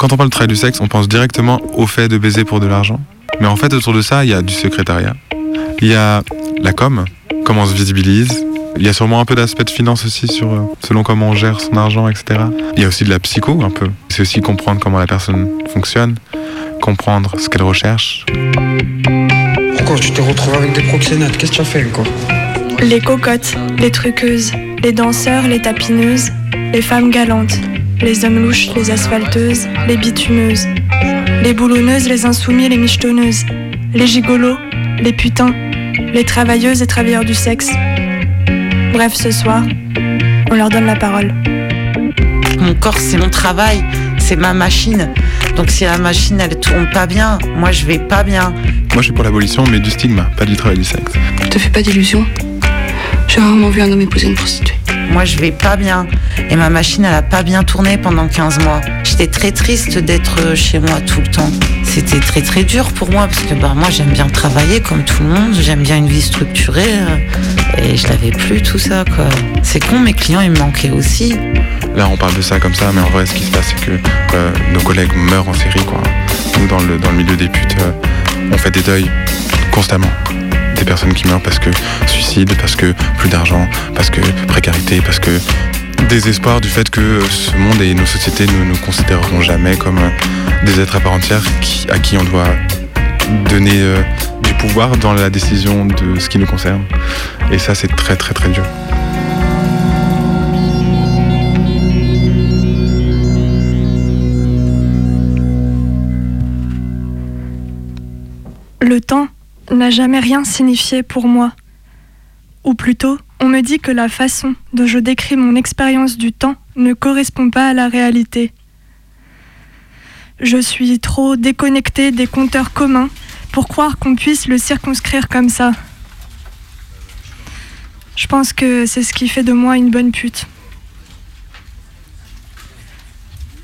Quand on parle de travail du sexe, on pense directement au fait de baiser pour de l'argent. Mais en fait, autour de ça, il y a du secrétariat. Il y a la com, comment on se visibilise. Il y a sûrement un peu d'aspect de finance aussi sur euh, selon comment on gère son argent, etc. Il y a aussi de la psycho un peu. C'est aussi comprendre comment la personne fonctionne, comprendre ce qu'elle recherche. Pourquoi tu t'es retrouvé avec des proxénètes? Qu'est-ce que tu as fait encore? Les cocottes, les truqueuses, les danseurs, les tapineuses, les femmes galantes, les hommes louches, les asphalteuses, les bitumeuses, les boulonneuses, les insoumis, les michetonneuses, les gigolos, les putains, les travailleuses et travailleurs du sexe. Bref, ce soir, on leur donne la parole. Mon corps, c'est mon travail, c'est ma machine. Donc si la machine, elle tourne pas bien, moi, je vais pas bien. Moi, je suis pour l'abolition, mais du stigma, pas du travail du sexe. Te fais pas d'illusions. J'ai rarement vu un homme épouser une prostituée. Moi, je vais pas bien. Et ma machine, elle a pas bien tourné pendant 15 mois. J'étais très triste d'être chez moi tout le temps. C'était très très dur pour moi parce que bah, moi, j'aime bien travailler comme tout le monde. J'aime bien une vie structurée. Et je l'avais plus tout ça, quoi. C'est con, mes clients, ils me manquaient aussi. Là, on parle de ça comme ça, mais en vrai, ce qui se passe, c'est que nos collègues meurent en série. Quoi. Nous, dans le, dans le milieu des putes, euh, on fait des deuils constamment. Des personnes qui meurent parce que suicide, parce que plus d'argent, parce que précarité, parce que désespoir du fait que euh, ce monde et nos sociétés ne nous considéreront jamais comme euh, des êtres à part entière à qui on doit donner euh, du pouvoir dans la décision de ce qui nous concerne. Et ça, c'est très très très dur. Jamais rien signifié pour moi. Ou plutôt, on me dit que la façon dont je décris mon expérience du temps ne correspond pas à la réalité. Je suis trop déconnectée des compteurs communs pour croire qu'on puisse le circonscrire comme ça. Je pense que c'est ce qui fait de moi une bonne pute.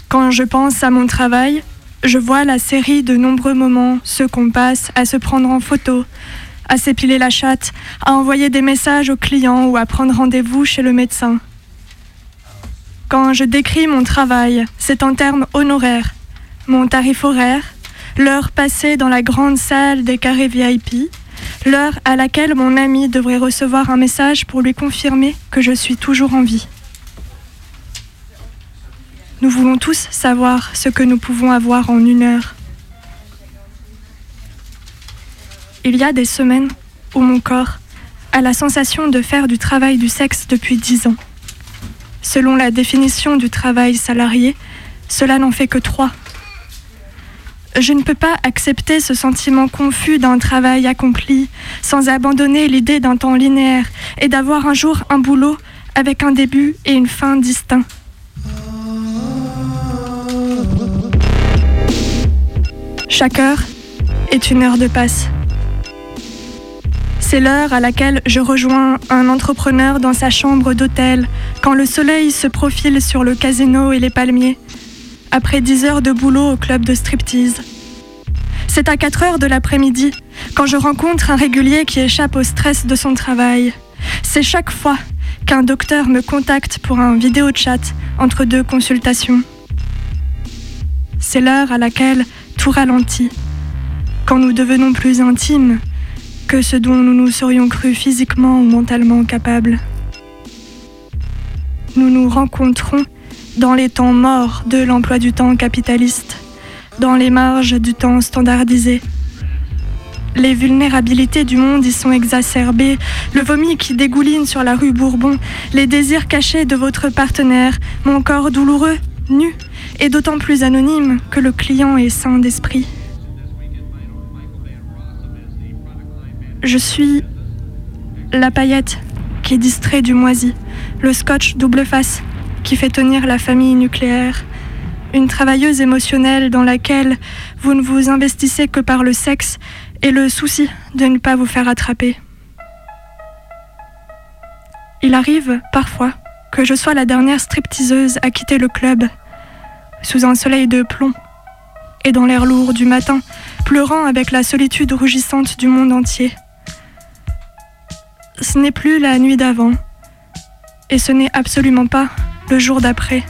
Quand je pense à mon travail, je vois la série de nombreux moments, ceux qu'on passe à se prendre en photo, à s'épiler la chatte, à envoyer des messages aux clients ou à prendre rendez-vous chez le médecin. Quand je décris mon travail, c'est en termes honoraires, mon tarif horaire, l'heure passée dans la grande salle des carrés VIP, l'heure à laquelle mon ami devrait recevoir un message pour lui confirmer que je suis toujours en vie. Nous voulons tous savoir ce que nous pouvons avoir en une heure. Il y a des semaines où mon corps a la sensation de faire du travail du sexe depuis dix ans. Selon la définition du travail salarié, cela n'en fait que trois. Je ne peux pas accepter ce sentiment confus d'un travail accompli sans abandonner l'idée d'un temps linéaire et d'avoir un jour un boulot avec un début et une fin distincts. Chaque heure est une heure de passe. C'est l'heure à laquelle je rejoins un entrepreneur dans sa chambre d'hôtel quand le soleil se profile sur le casino et les palmiers, après 10 heures de boulot au club de striptease. C'est à 4 heures de l'après-midi quand je rencontre un régulier qui échappe au stress de son travail. C'est chaque fois qu'un docteur me contacte pour un vidéo chat entre deux consultations. C'est l'heure à laquelle tout ralentit, quand nous devenons plus intimes que ce dont nous nous serions crus physiquement ou mentalement capables. Nous nous rencontrons dans les temps morts de l'emploi du temps capitaliste, dans les marges du temps standardisé. Les vulnérabilités du monde y sont exacerbées, le vomi qui dégouline sur la rue Bourbon, les désirs cachés de votre partenaire, mon corps douloureux, nu, et d'autant plus anonyme que le client est sain d'esprit. Je suis la paillette qui distrait du moisi, le scotch double face qui fait tenir la famille nucléaire, une travailleuse émotionnelle dans laquelle vous ne vous investissez que par le sexe et le souci de ne pas vous faire attraper. Il arrive parfois que je sois la dernière stripteaseuse à quitter le club, sous un soleil de plomb et dans l'air lourd du matin, pleurant avec la solitude rougissante du monde entier. Ce n'est plus la nuit d'avant, et ce n'est absolument pas le jour d'après.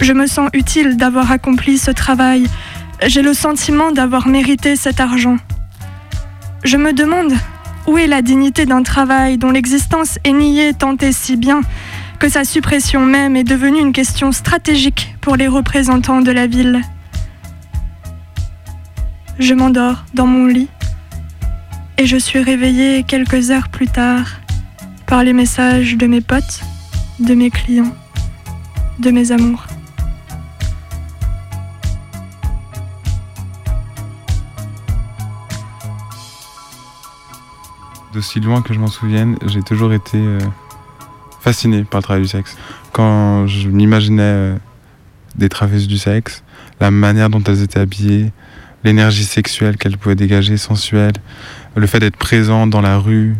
Je me sens utile d'avoir accompli ce travail j'ai le sentiment d'avoir mérité cet argent. Je me demande où est la dignité d'un travail dont l'existence est niée tant et si bien que sa suppression même est devenue une question stratégique pour les représentants de la ville. Je m'endors dans mon lit et je suis réveillée quelques heures plus tard par les messages de mes potes, de mes clients, de mes amours. D'aussi loin que je m'en souvienne, j'ai toujours été euh, fasciné par le travail du sexe. Quand je m'imaginais euh, des travailleuses du sexe, la manière dont elles étaient habillées, l'énergie sexuelle qu'elles pouvaient dégager, sensuelle, le fait d'être présent dans la rue,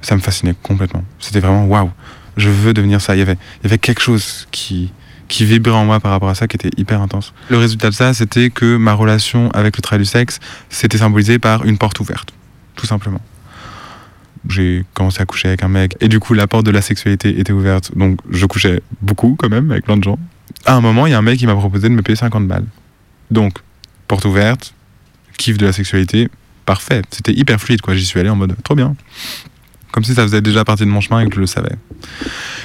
ça me fascinait complètement. C'était vraiment waouh, je veux devenir ça. Il y avait, il y avait quelque chose qui, qui vibrait en moi par rapport à ça, qui était hyper intense. Le résultat de ça, c'était que ma relation avec le travail du sexe, c'était symbolisé par une porte ouverte, tout simplement j'ai commencé à coucher avec un mec. Et du coup la porte de la sexualité était ouverte. Donc je couchais beaucoup quand même avec plein de gens. À un moment il y a un mec qui m'a proposé de me payer 50 balles. Donc porte ouverte kiff de la sexualité parfait. C'était hyper fluide quoi. J'y suis allé en mode trop bien comme si ça faisait déjà partie de mon chemin et que je le savais.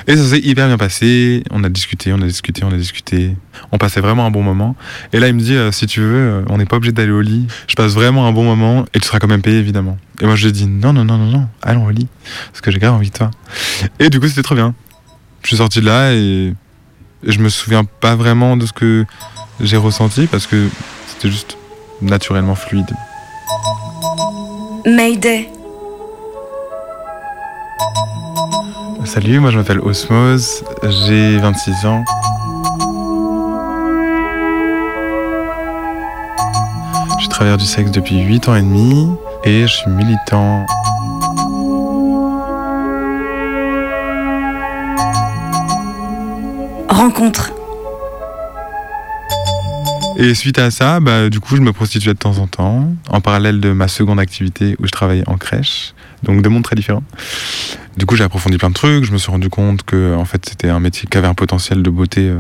Et ça s'est hyper bien passé. On a discuté, on a discuté, on a discuté. On passait vraiment un bon moment. Et là, il me dit euh, si tu veux, euh, on n'est pas obligé d'aller au lit. Je passe vraiment un bon moment et tu seras quand même payé, évidemment. Et moi, je lui ai dit non, non, non, non, non, allons au lit. Parce que j'ai grave envie de toi. Et du coup, c'était trop bien. Je suis sorti de là et, et je me souviens pas vraiment de ce que j'ai ressenti parce que c'était juste naturellement fluide. Mayday. Salut, moi je m'appelle Osmose, j'ai 26 ans. Je suis travailleur du sexe depuis 8 ans et demi et je suis militant. Rencontre. Et suite à ça, bah, du coup, je me prostituais de temps en temps, en parallèle de ma seconde activité où je travaillais en crèche, donc deux mondes très différents. Du coup, j'ai approfondi plein de trucs, je me suis rendu compte que en fait, c'était un métier qui avait un potentiel de beauté euh,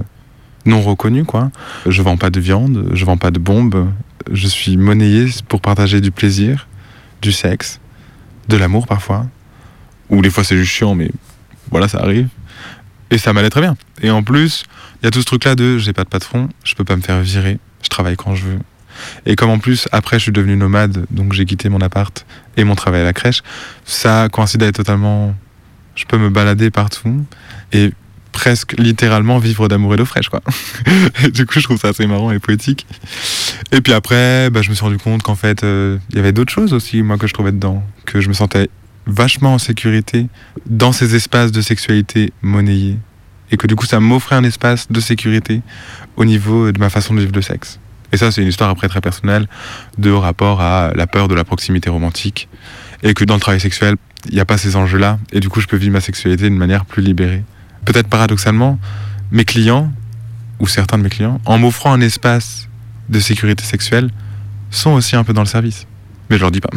non reconnu, quoi. Je vends pas de viande, je vends pas de bombes, je suis monnayé pour partager du plaisir, du sexe, de l'amour parfois, ou des fois c'est juste chiant, mais voilà, ça arrive. Et ça m'allait très bien. Et en plus, il y a tout ce truc-là de j'ai pas de patron, je peux pas me faire virer, je travaille quand je veux. Et comme en plus, après, je suis devenu nomade, donc j'ai quitté mon appart et mon travail à la crèche, ça coïncidait totalement. Je peux me balader partout et presque littéralement vivre d'amour et d'eau fraîche, quoi. du coup, je trouve ça assez marrant et poétique. Et puis après, bah, je me suis rendu compte qu'en fait, euh, il y avait d'autres choses aussi, moi, que je trouvais dedans, que je me sentais vachement en sécurité dans ces espaces de sexualité monnayés. Et que du coup, ça m'offrait un espace de sécurité au niveau de ma façon de vivre le sexe. Et ça, c'est une histoire après très personnelle de rapport à la peur de la proximité romantique. Et que dans le travail sexuel, il n'y a pas ces enjeux-là. Et du coup, je peux vivre ma sexualité d'une manière plus libérée. Peut-être paradoxalement, mes clients, ou certains de mes clients, en m'offrant un espace de sécurité sexuelle, sont aussi un peu dans le service. Mais je leur dis pas.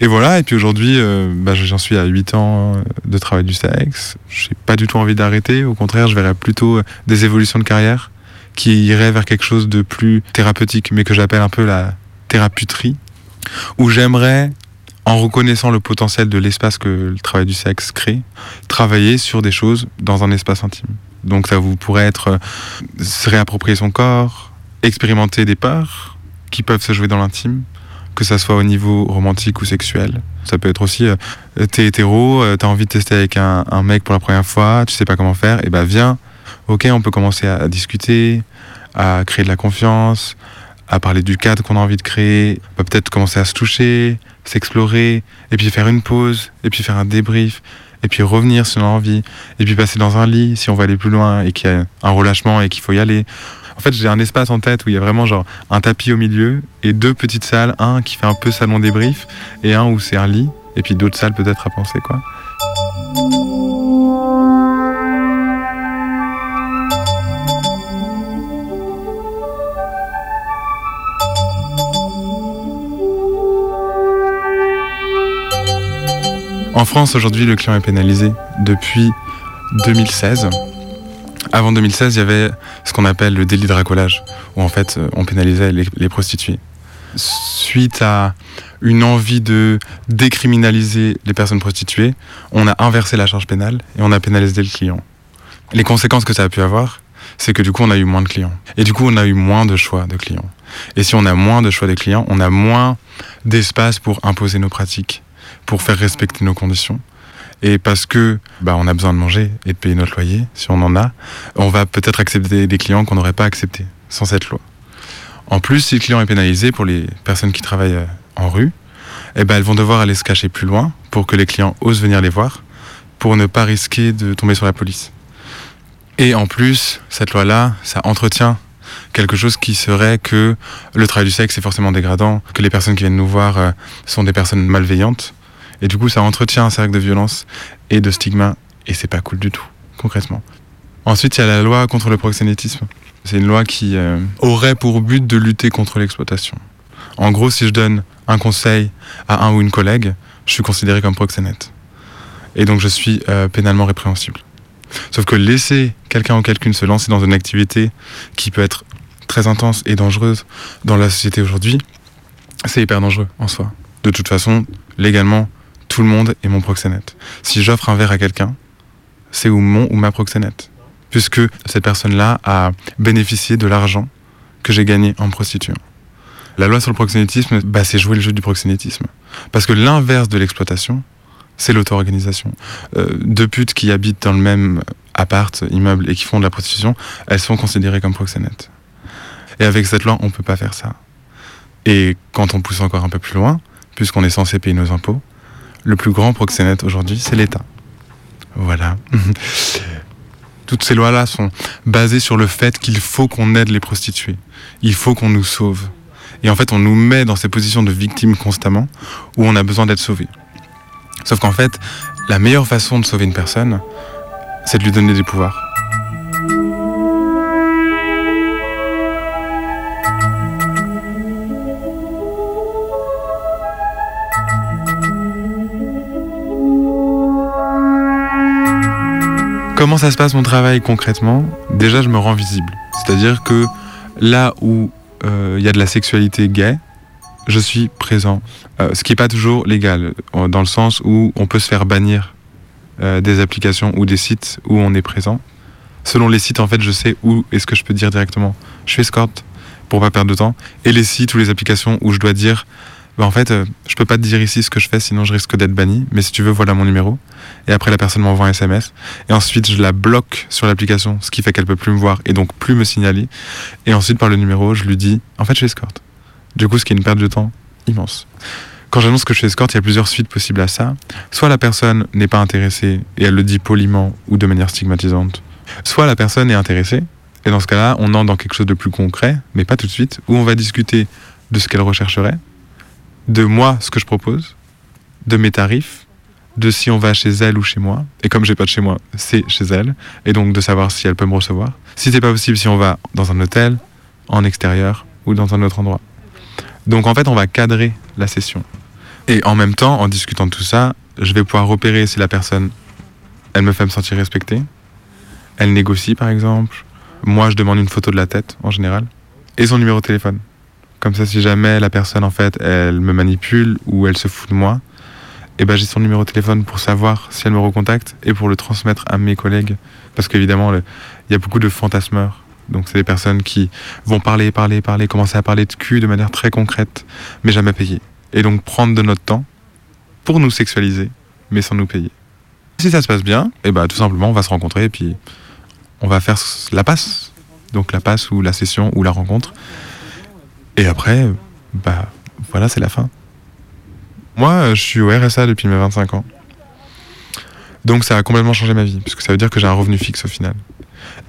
Et voilà, et puis aujourd'hui, euh, bah, j'en suis à 8 ans de travail du sexe. J'ai pas du tout envie d'arrêter. Au contraire, je verrais plutôt des évolutions de carrière qui iraient vers quelque chose de plus thérapeutique, mais que j'appelle un peu la thérapeuterie, où j'aimerais, en reconnaissant le potentiel de l'espace que le travail du sexe crée, travailler sur des choses dans un espace intime. Donc ça vous pourrait être euh, se réapproprier son corps, expérimenter des peurs qui peuvent se jouer dans l'intime, que ça soit au niveau romantique ou sexuel. Ça peut être aussi, euh, t'es hétéro, euh, t'as envie de tester avec un, mec pour la première fois, tu sais pas comment faire, et bah viens, ok, on peut commencer à, discuter, à créer de la confiance, à parler du cadre qu'on a envie de créer, peut peut-être commencer à se toucher, s'explorer, et puis faire une pause, et puis faire un débrief, et puis revenir si on a envie, et puis passer dans un lit si on va aller plus loin et qu'il y a un relâchement et qu'il faut y aller. En fait, j'ai un espace en tête où il y a vraiment genre un tapis au milieu et deux petites salles, un qui fait un peu salon débrief et un où c'est un lit, et puis d'autres salles peut-être à penser quoi. En France, aujourd'hui, le client est pénalisé depuis 2016. Avant 2016, il y avait ce qu'on appelle le délit de racolage, où en fait, on pénalisait les, les prostituées. Suite à une envie de décriminaliser les personnes prostituées, on a inversé la charge pénale et on a pénalisé le client. Les conséquences que ça a pu avoir, c'est que du coup, on a eu moins de clients. Et du coup, on a eu moins de choix de clients. Et si on a moins de choix de clients, on a moins d'espace pour imposer nos pratiques pour faire respecter nos conditions. Et parce que bah, on a besoin de manger et de payer notre loyer, si on en a, on va peut-être accepter des clients qu'on n'aurait pas acceptés sans cette loi. En plus, si le client est pénalisé pour les personnes qui travaillent en rue, eh ben, elles vont devoir aller se cacher plus loin pour que les clients osent venir les voir, pour ne pas risquer de tomber sur la police. Et en plus, cette loi-là, ça entretient quelque chose qui serait que le travail du sexe est forcément dégradant, que les personnes qui viennent nous voir euh, sont des personnes malveillantes. Et du coup, ça entretient un cercle de violence et de stigma, et c'est pas cool du tout, concrètement. Ensuite, il y a la loi contre le proxénétisme. C'est une loi qui euh, aurait pour but de lutter contre l'exploitation. En gros, si je donne un conseil à un ou une collègue, je suis considéré comme proxénète. Et donc, je suis euh, pénalement répréhensible. Sauf que laisser quelqu'un ou quelqu'une se lancer dans une activité qui peut être très intense et dangereuse dans la société aujourd'hui, c'est hyper dangereux en soi. De toute façon, légalement, tout le monde est mon proxénète. Si j'offre un verre à quelqu'un, c'est ou mon ou ma proxénète. Puisque cette personne-là a bénéficié de l'argent que j'ai gagné en prostituant. La loi sur le proxénétisme, bah, c'est jouer le jeu du proxénétisme. Parce que l'inverse de l'exploitation, c'est l'auto-organisation. Euh, deux putes qui habitent dans le même appart, immeuble et qui font de la prostitution, elles sont considérées comme proxénètes. Et avec cette loi, on ne peut pas faire ça. Et quand on pousse encore un peu plus loin, puisqu'on est censé payer nos impôts, le plus grand proxénète aujourd'hui, c'est l'État. Voilà. Toutes ces lois-là sont basées sur le fait qu'il faut qu'on aide les prostituées. Il faut qu'on nous sauve. Et en fait, on nous met dans ces positions de victimes constamment où on a besoin d'être sauvé. Sauf qu'en fait, la meilleure façon de sauver une personne, c'est de lui donner des pouvoirs. Comment ça se passe mon travail concrètement Déjà, je me rends visible. C'est-à-dire que là où il euh, y a de la sexualité gay, je suis présent. Euh, ce qui n'est pas toujours légal, euh, dans le sens où on peut se faire bannir des applications ou des sites où on est présent. Selon les sites, en fait, je sais où est-ce que je peux dire directement. Je suis escorte pour pas perdre de temps. Et les sites ou les applications où je dois dire, bah, en fait, je peux pas te dire ici ce que je fais, sinon je risque d'être banni. Mais si tu veux, voilà mon numéro. Et après, la personne m'envoie un SMS. Et ensuite, je la bloque sur l'application, ce qui fait qu'elle peut plus me voir et donc plus me signaler. Et ensuite, par le numéro, je lui dis, en fait, je suis escorte. Du coup, ce qui est une perte de temps immense. Quand j'annonce que je suis escorte, il y a plusieurs suites possibles à ça. Soit la personne n'est pas intéressée et elle le dit poliment ou de manière stigmatisante. Soit la personne est intéressée et dans ce cas-là, on entre dans quelque chose de plus concret, mais pas tout de suite, où on va discuter de ce qu'elle rechercherait, de moi, ce que je propose, de mes tarifs, de si on va chez elle ou chez moi. Et comme j'ai pas de chez moi, c'est chez elle. Et donc de savoir si elle peut me recevoir. Si c'est pas possible, si on va dans un hôtel, en extérieur ou dans un autre endroit. Donc en fait, on va cadrer la session. Et en même temps, en discutant de tout ça, je vais pouvoir repérer si la personne, elle me fait me sentir respectée. Elle négocie par exemple. Moi, je demande une photo de la tête en général. Et son numéro de téléphone. Comme ça, si jamais la personne, en fait, elle me manipule ou elle se fout de moi, et ben j'ai son numéro de téléphone pour savoir si elle me recontacte et pour le transmettre à mes collègues. Parce qu'évidemment, il y a beaucoup de fantasmeurs. Donc c'est des personnes qui vont parler, parler, parler, commencer à parler de cul de manière très concrète, mais jamais payer. Et donc prendre de notre temps pour nous sexualiser, mais sans nous payer. Si ça se passe bien, et ben tout simplement on va se rencontrer et puis on va faire la passe. Donc la passe ou la session ou la rencontre. Et après, bah voilà, c'est la fin. Moi, je suis au RSA depuis mes 25 ans. Donc ça a complètement changé ma vie, puisque ça veut dire que j'ai un revenu fixe au final.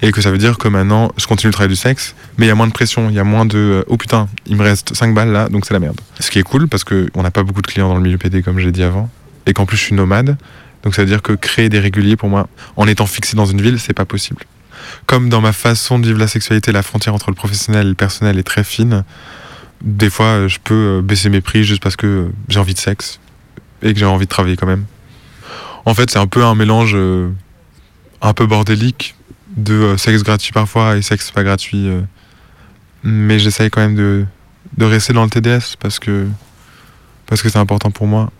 Et que ça veut dire que maintenant, je continue le travail du sexe, mais il y a moins de pression, il y a moins de euh, oh putain, il me reste 5 balles là, donc c'est la merde. Ce qui est cool, parce qu'on n'a pas beaucoup de clients dans le milieu PD, comme j'ai dit avant, et qu'en plus je suis nomade, donc ça veut dire que créer des réguliers pour moi, en étant fixé dans une ville, c'est pas possible. Comme dans ma façon de vivre la sexualité, la frontière entre le professionnel et le personnel est très fine des fois, euh, je peux euh, baisser mes prix juste parce que euh, j'ai envie de sexe et que j'ai envie de travailler quand même. En fait, c'est un peu un mélange un peu bordélique de sexe gratuit parfois et sexe pas gratuit. mais j'essaye quand même de, de, rester dans le TDS parce que parce que c'est important pour moi.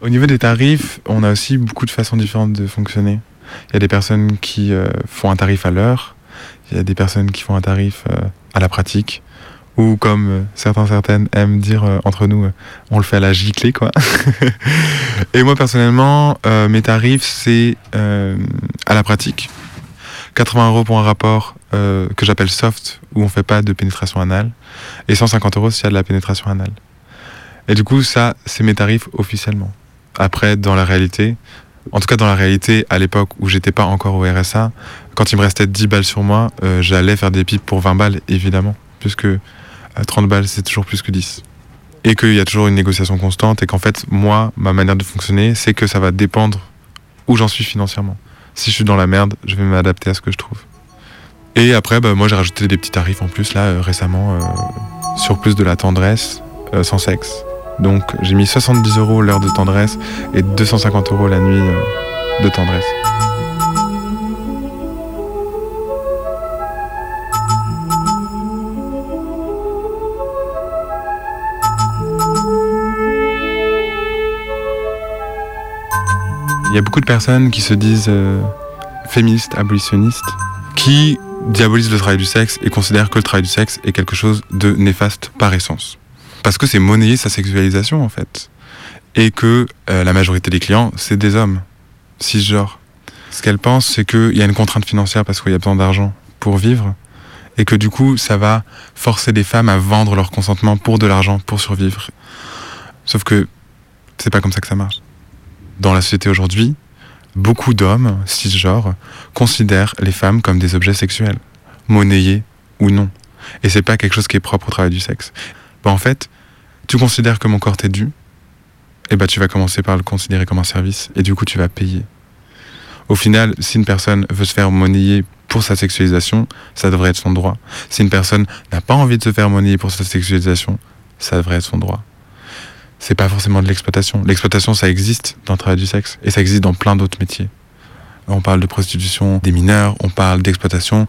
Au niveau des tarifs, on a aussi beaucoup de façons différentes de fonctionner. Il y a des personnes qui font un tarif à l'heure, il y a des personnes qui font un tarif à la pratique, ou comme euh, certains certaines aiment dire euh, entre nous, euh, on le fait à la giclée quoi. et moi personnellement, mes tarifs c'est à la pratique. 80 euros pour un rapport que j'appelle soft où on fait pas de pénétration anale et 150 euros s'il y a de la pénétration anale. Et du coup ça c'est mes tarifs officiellement. Après dans la réalité, en tout cas dans la réalité à l'époque où j'étais pas encore au RSA, quand il me restait 10 balles sur moi, j'allais faire des pipes pour 20 balles évidemment puisque 30 balles, c'est toujours plus que 10. Et qu'il y a toujours une négociation constante et qu'en fait, moi, ma manière de fonctionner, c'est que ça va dépendre où j'en suis financièrement. Si je suis dans la merde, je vais m'adapter à ce que je trouve. Et après, bah, moi, j'ai rajouté des petits tarifs en plus, là, euh, récemment, euh, sur plus de la tendresse, euh, sans sexe. Donc, j'ai mis 70 euros l'heure de tendresse et 250 euros la nuit de tendresse. Y a beaucoup de personnes qui se disent euh, féministes, abolitionnistes, qui diabolisent le travail du sexe et considèrent que le travail du sexe est quelque chose de néfaste par essence. Parce que c'est monnayer sa sexualisation en fait. Et que euh, la majorité des clients, c'est des hommes, cisgenres. Ce qu'elles pensent, c'est qu'il y a une contrainte financière parce qu'il y a besoin d'argent pour vivre. Et que du coup, ça va forcer des femmes à vendre leur consentement pour de l'argent, pour survivre. Sauf que c'est pas comme ça que ça marche dans la société aujourd'hui, beaucoup d'hommes cisgenres considèrent les femmes comme des objets sexuels, monnayés ou non. Et c'est pas quelque chose qui est propre au travail du sexe. Bah, en fait, tu considères que mon corps t'est dû, et bah tu vas commencer par le considérer comme un service, et du coup tu vas payer. Au final, si une personne veut se faire monnayer pour sa sexualisation, ça devrait être son droit. Si une personne n'a pas envie de se faire monnayer pour sa sexualisation, ça devrait être son droit c'est pas forcément de l'exploitation. L'exploitation, ça existe dans le travail du sexe et ça existe dans plein d'autres métiers. On parle de prostitution des mineurs, on parle d'exploitation.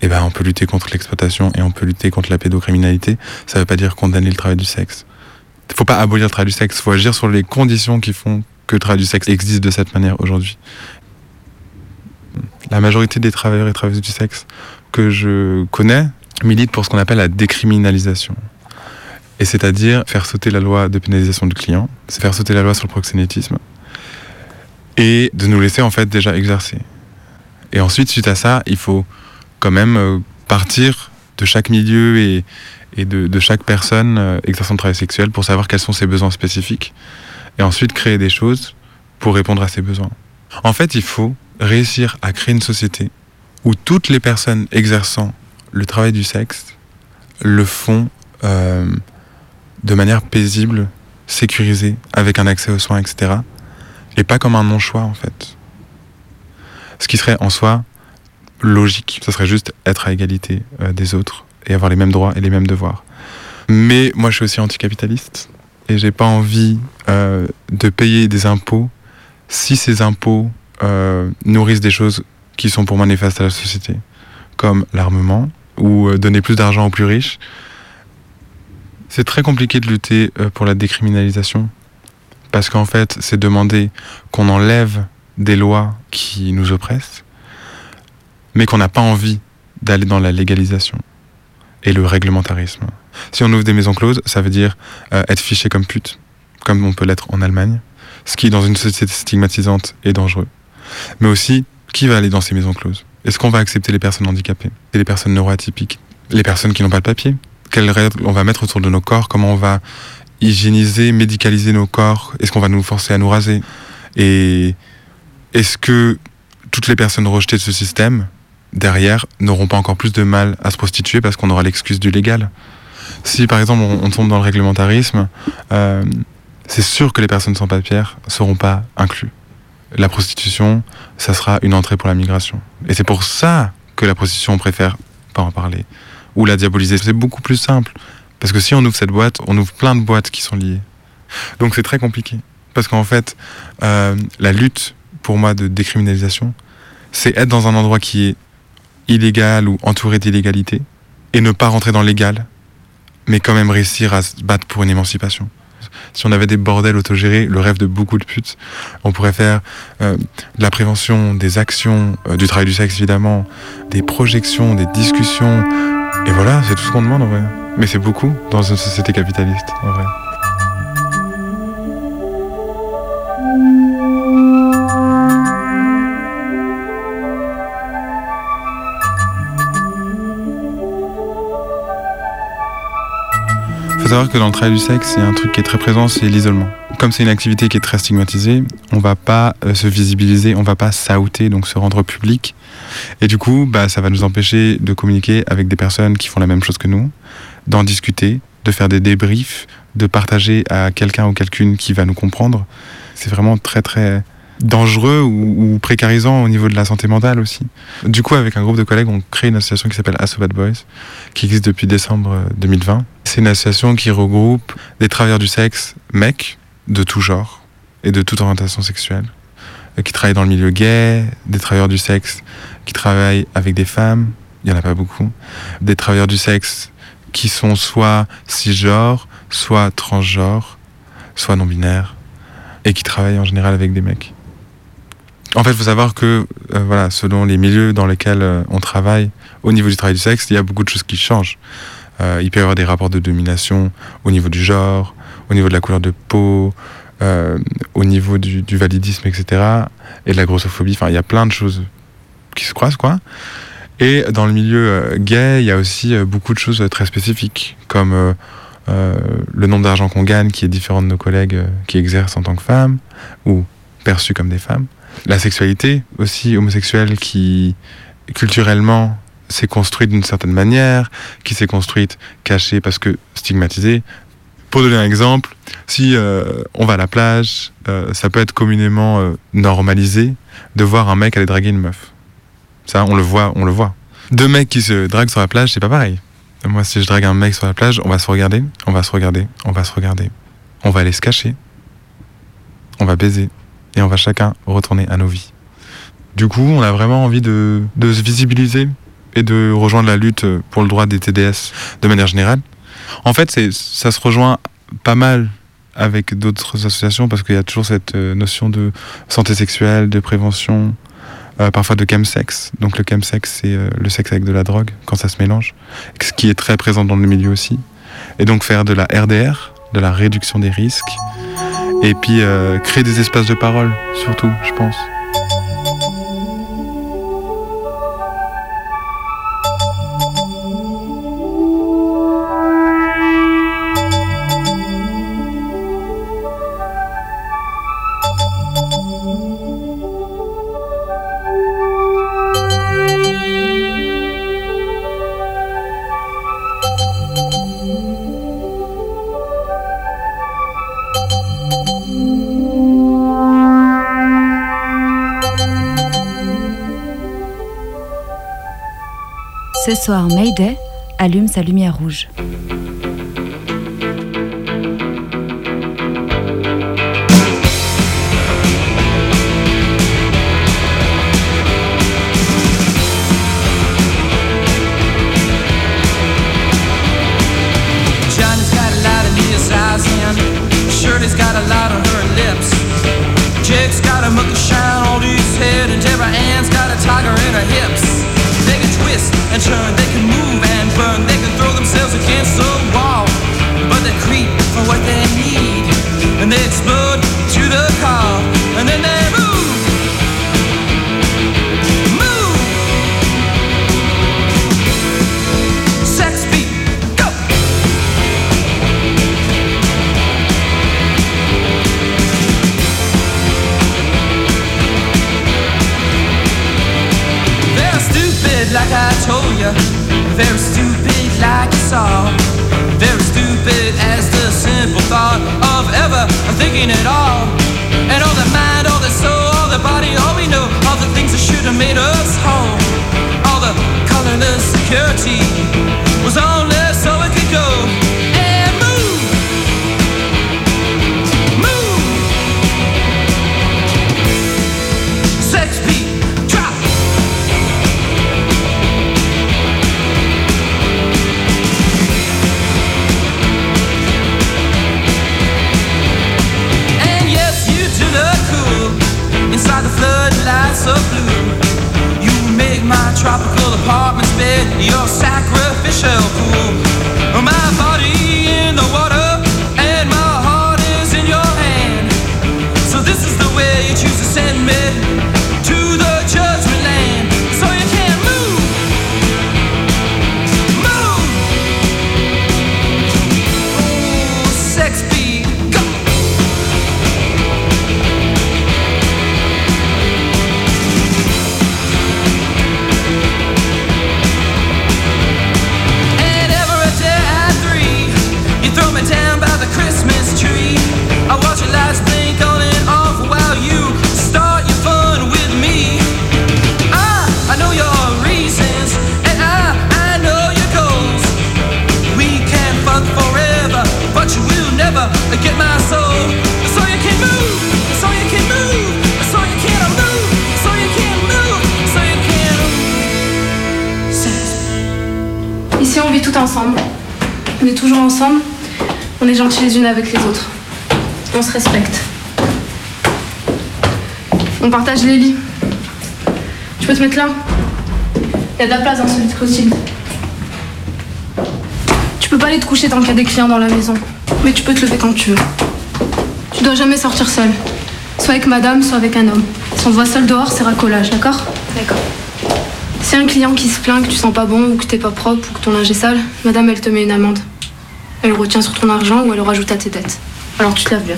Eh ben, on peut lutter contre l'exploitation et on peut lutter contre la pédocriminalité. Ça veut pas dire condamner le travail du sexe. Faut pas abolir le travail du sexe, faut agir sur les conditions qui font que le travail du sexe existe de cette manière aujourd'hui. La majorité des travailleurs et travailleuses du sexe que je connais militent pour ce qu'on appelle la décriminalisation et c'est-à-dire faire sauter la loi de pénalisation du client, c'est faire sauter la loi sur le proxénétisme, et de nous laisser en fait déjà exercer. Et ensuite, suite à ça, il faut quand même euh, partir de chaque milieu et, de, chaque personne euh, exerçant le travail sexuel pour savoir quels sont ses besoins spécifiques, et ensuite créer des choses pour répondre à ses besoins. En fait, il faut réussir à créer une société où toutes les personnes exerçant le travail du sexe le font euh, de manière paisible, sécurisée, avec un accès aux soins, etc. Et pas comme un non-choix, en fait. Ce qui serait en soi logique, ce serait juste être à égalité euh, des autres et avoir les mêmes droits et les mêmes devoirs. Mais moi, je suis aussi anticapitaliste et j'ai pas envie euh, de payer des impôts si ces impôts euh, nourrissent des choses qui sont pour moi néfastes à la société, comme l'armement ou donner plus d'argent aux plus riches. C'est très compliqué de lutter euh, pour la décriminalisation Parce qu'en fait, c'est demander qu'on enlève des lois qui nous oppressent, mais qu'on n'a pas envie d'aller dans la légalisation et le réglementarisme. Si on ouvre des maisons closes, ça veut dire euh, être fiché comme pute, comme on peut l'être en Allemagne, ce qui, dans une société stigmatisante, est dangereux. Mais aussi, qui va aller dans ces maisons closes? Est-ce qu'on va accepter les personnes handicapées les personnes neuroatypiques Les personnes qui n'ont pas de papier? Quelles règles on va mettre autour de nos corps? Comment on va hygiéniser, médicaliser nos corps? Est-ce qu'on va nous forcer à nous raser? Et est-ce que toutes les personnes rejetées de ce système, derrière, n'auront pas encore plus de mal à se prostituer parce qu'on aura l'excuse du légal? Si par exemple on, tombe dans le réglementarisme, euh, c'est sûr que les personnes sans papier ne seront pas incluses. La prostitution, ça sera une entrée pour la migration. Et c'est pour ça que la prostitution, on préfère pas en parler. Ou la diaboliser. C'est beaucoup plus simple. Parce que si on ouvre cette boîte, on ouvre plein de boîtes qui sont liées. Donc c'est très compliqué. Parce qu'en fait, euh, la lutte, pour moi, de décriminalisation, c'est être dans un endroit qui est illégal ou entouré d'illégalité et ne pas rentrer dans l'égal, mais quand même réussir à se battre pour une émancipation. Si on avait des bordels autogérés, le rêve de beaucoup de putes, on pourrait faire euh, de la prévention, des actions, euh, du travail du sexe évidemment, des projections, des discussions. Et voilà, c'est tout ce qu'on demande en vrai. Mais c'est beaucoup dans une société capitaliste en vrai. Faut savoir que dans le travail du sexe, il y a un truc qui est très présent, c'est l'isolement. Comme c'est une activité qui est très stigmatisée, on va pas euh, se visibiliser, on va pas s'outer, donc se rendre public. Et du coup, bah, ça va nous empêcher de communiquer avec des personnes qui font la même chose que nous, d'en discuter, de faire des débriefs, de partager à quelqu'un ou quelqu'une qui va nous comprendre. C'est vraiment très très dangereux ou, précarisant au niveau de la santé mentale aussi. Du coup, avec un groupe de collègues, on crée une association qui s'appelle Asso Bad Boys, qui existe depuis décembre 2020. C'est une association qui regroupe des travailleurs du sexe, mecs, de tout genre et de toute orientation sexuelle, euh, qui travaillent dans le milieu gay, des travailleurs du sexe qui travaillent avec des femmes, il n'y en a pas beaucoup, des travailleurs du sexe qui sont soit cisgenres, soit transgenres, soit non-binaires, et qui travaillent en général avec des mecs. En fait, il faut savoir que, euh, voilà, selon les milieux dans lesquels euh, on travaille, au niveau du travail du sexe, il y a beaucoup de choses qui changent. Euh, il peut y avoir des rapports de domination au niveau du genre, au niveau de la couleur de peau, au niveau du, validisme, etc. Et de la grossophobie. Enfin, il y a plein de choses qui se croisent, quoi. Et dans le milieu gay, il y a aussi beaucoup de choses très spécifiques, comme le nombre d'argent qu'on gagne, qui est différent de nos collègues qui exercent en tant que femmes, ou perçus comme des femmes la sexualité aussi homosexuelle qui culturellement s'est construite d'une certaine manière, qui s'est construite cachée parce que stigmatisée. Pour donner un exemple, si euh, on va à la plage, euh, ça peut être communément euh, normalisé de voir un mec aller draguer une meuf. Ça, on le voit, on le voit. Deux mecs qui se draguent sur la plage, c'est pas pareil. Moi, si je drague un mec sur la plage, on va se regarder, on va se regarder, on va se regarder. On va aller se cacher. On va baiser et on va chacun retourner à nos vies. Du coup, on a vraiment envie de, se visibiliser et de rejoindre la lutte pour le droit des TDS de manière générale. En fait, ça se rejoint pas mal avec d'autres associations parce qu'il y a toujours cette euh, notion de santé sexuelle, de prévention, euh, parfois de chemsex. Donc le chemsex, c'est euh, le sexe avec de la drogue quand ça se mélange, ce qui est très présent dans le milieu aussi. Et donc faire de la RDR, de la réduction des risques, et puis euh, créer des espaces de parole, surtout, je pense. Ce soir, Mayday allume sa lumière rouge. De la place dans ce Clotilde. Tu peux pas aller te coucher tant qu'il y a des clients dans la maison. Mais tu peux te lever quand tu veux. Tu dois jamais sortir seule. Soit avec madame, soit avec un homme. Si on te voit seul dehors, c'est racolage, d'accord D'accord. Si un client qui se plaint que tu sens pas bon ou que t'es pas propre ou que ton linge est sale, madame elle te met une amende. Elle retient sur ton argent ou elle le rajoute à tes dettes. Alors tu te laves bien.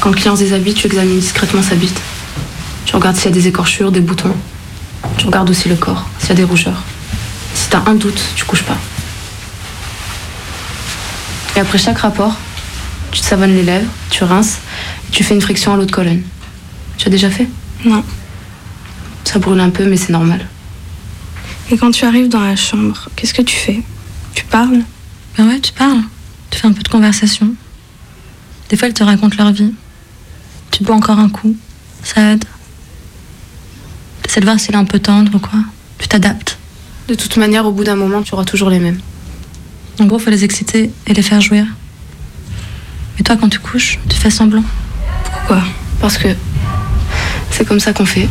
Quand le client se déshabille, tu examines discrètement sa bite. Tu regardes s'il y a des écorchures, des boutons. Tu regardes aussi le corps, s'il y a des rougeurs. Si t'as un doute, tu couches pas. Et après chaque rapport, tu te savonnes les lèvres, tu rinces, et tu fais une friction à l'eau de colonne. Tu as déjà fait? Non. Ça brûle un peu, mais c'est normal. Et quand tu arrives dans la chambre, qu'est-ce que tu fais? Tu parles? Ben ouais, tu parles. Tu fais un peu de conversation. Des fois, elles te racontent leur vie. Tu bois encore un coup. Ça aide. Voir s'il est un peu tendre ou quoi? Tu t'adaptes. De toute manière, au bout d'un moment, tu auras toujours les mêmes. En gros, faut les exciter et les faire jouir. Et toi, quand tu couches, tu fais semblant? Pourquoi? Parce que c'est comme ça qu'on fait.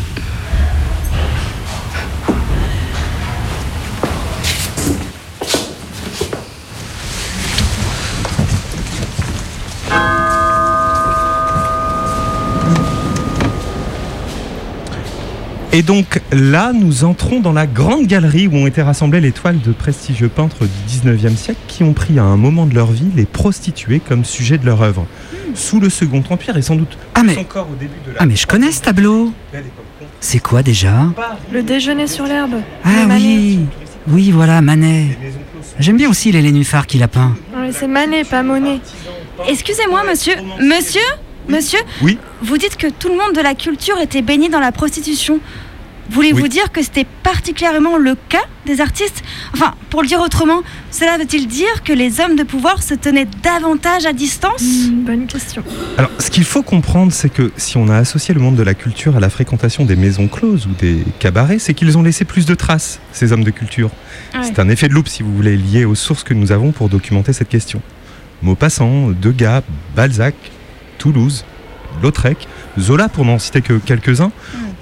Et donc là, nous entrons dans la grande galerie où ont été rassemblées les toiles de prestigieux peintres du 19e siècle qui ont pris à un moment de leur vie les prostituées comme sujet de leur œuvre. Sous le Second Empire et sans doute Ah mais, encore au début de la ah mais je connais ce tableau. C'est quoi déjà Le déjeuner sur l'herbe. Ah Manet. oui, oui voilà, Manet. J'aime bien aussi les nénuphars qu'il a peints. Ouais, c'est Manet, pas Monet. Excusez-moi, monsieur. Monsieur Monsieur Oui Vous dites que tout le monde de la culture était baigné dans la prostitution. Voulez-vous Oui. dire que c'était particulièrement le cas des artistes Enfin, pour le dire autrement, cela veut-il dire que les hommes de pouvoir se tenaient davantage à distance Hmm, bonne question. Alors, ce qu'il faut comprendre, c'est que si on a associé le monde de la culture à la fréquentation des maisons closes ou des cabarets, c'est qu'ils ont laissé plus de traces, ces hommes de culture. Ouais. C'est un effet de loupe, si vous voulez, lié aux sources que nous avons pour documenter cette question. Maupassant, Degas, Balzac, Toulouse, Lautrec, Zola, pour n'en citer que quelques-uns,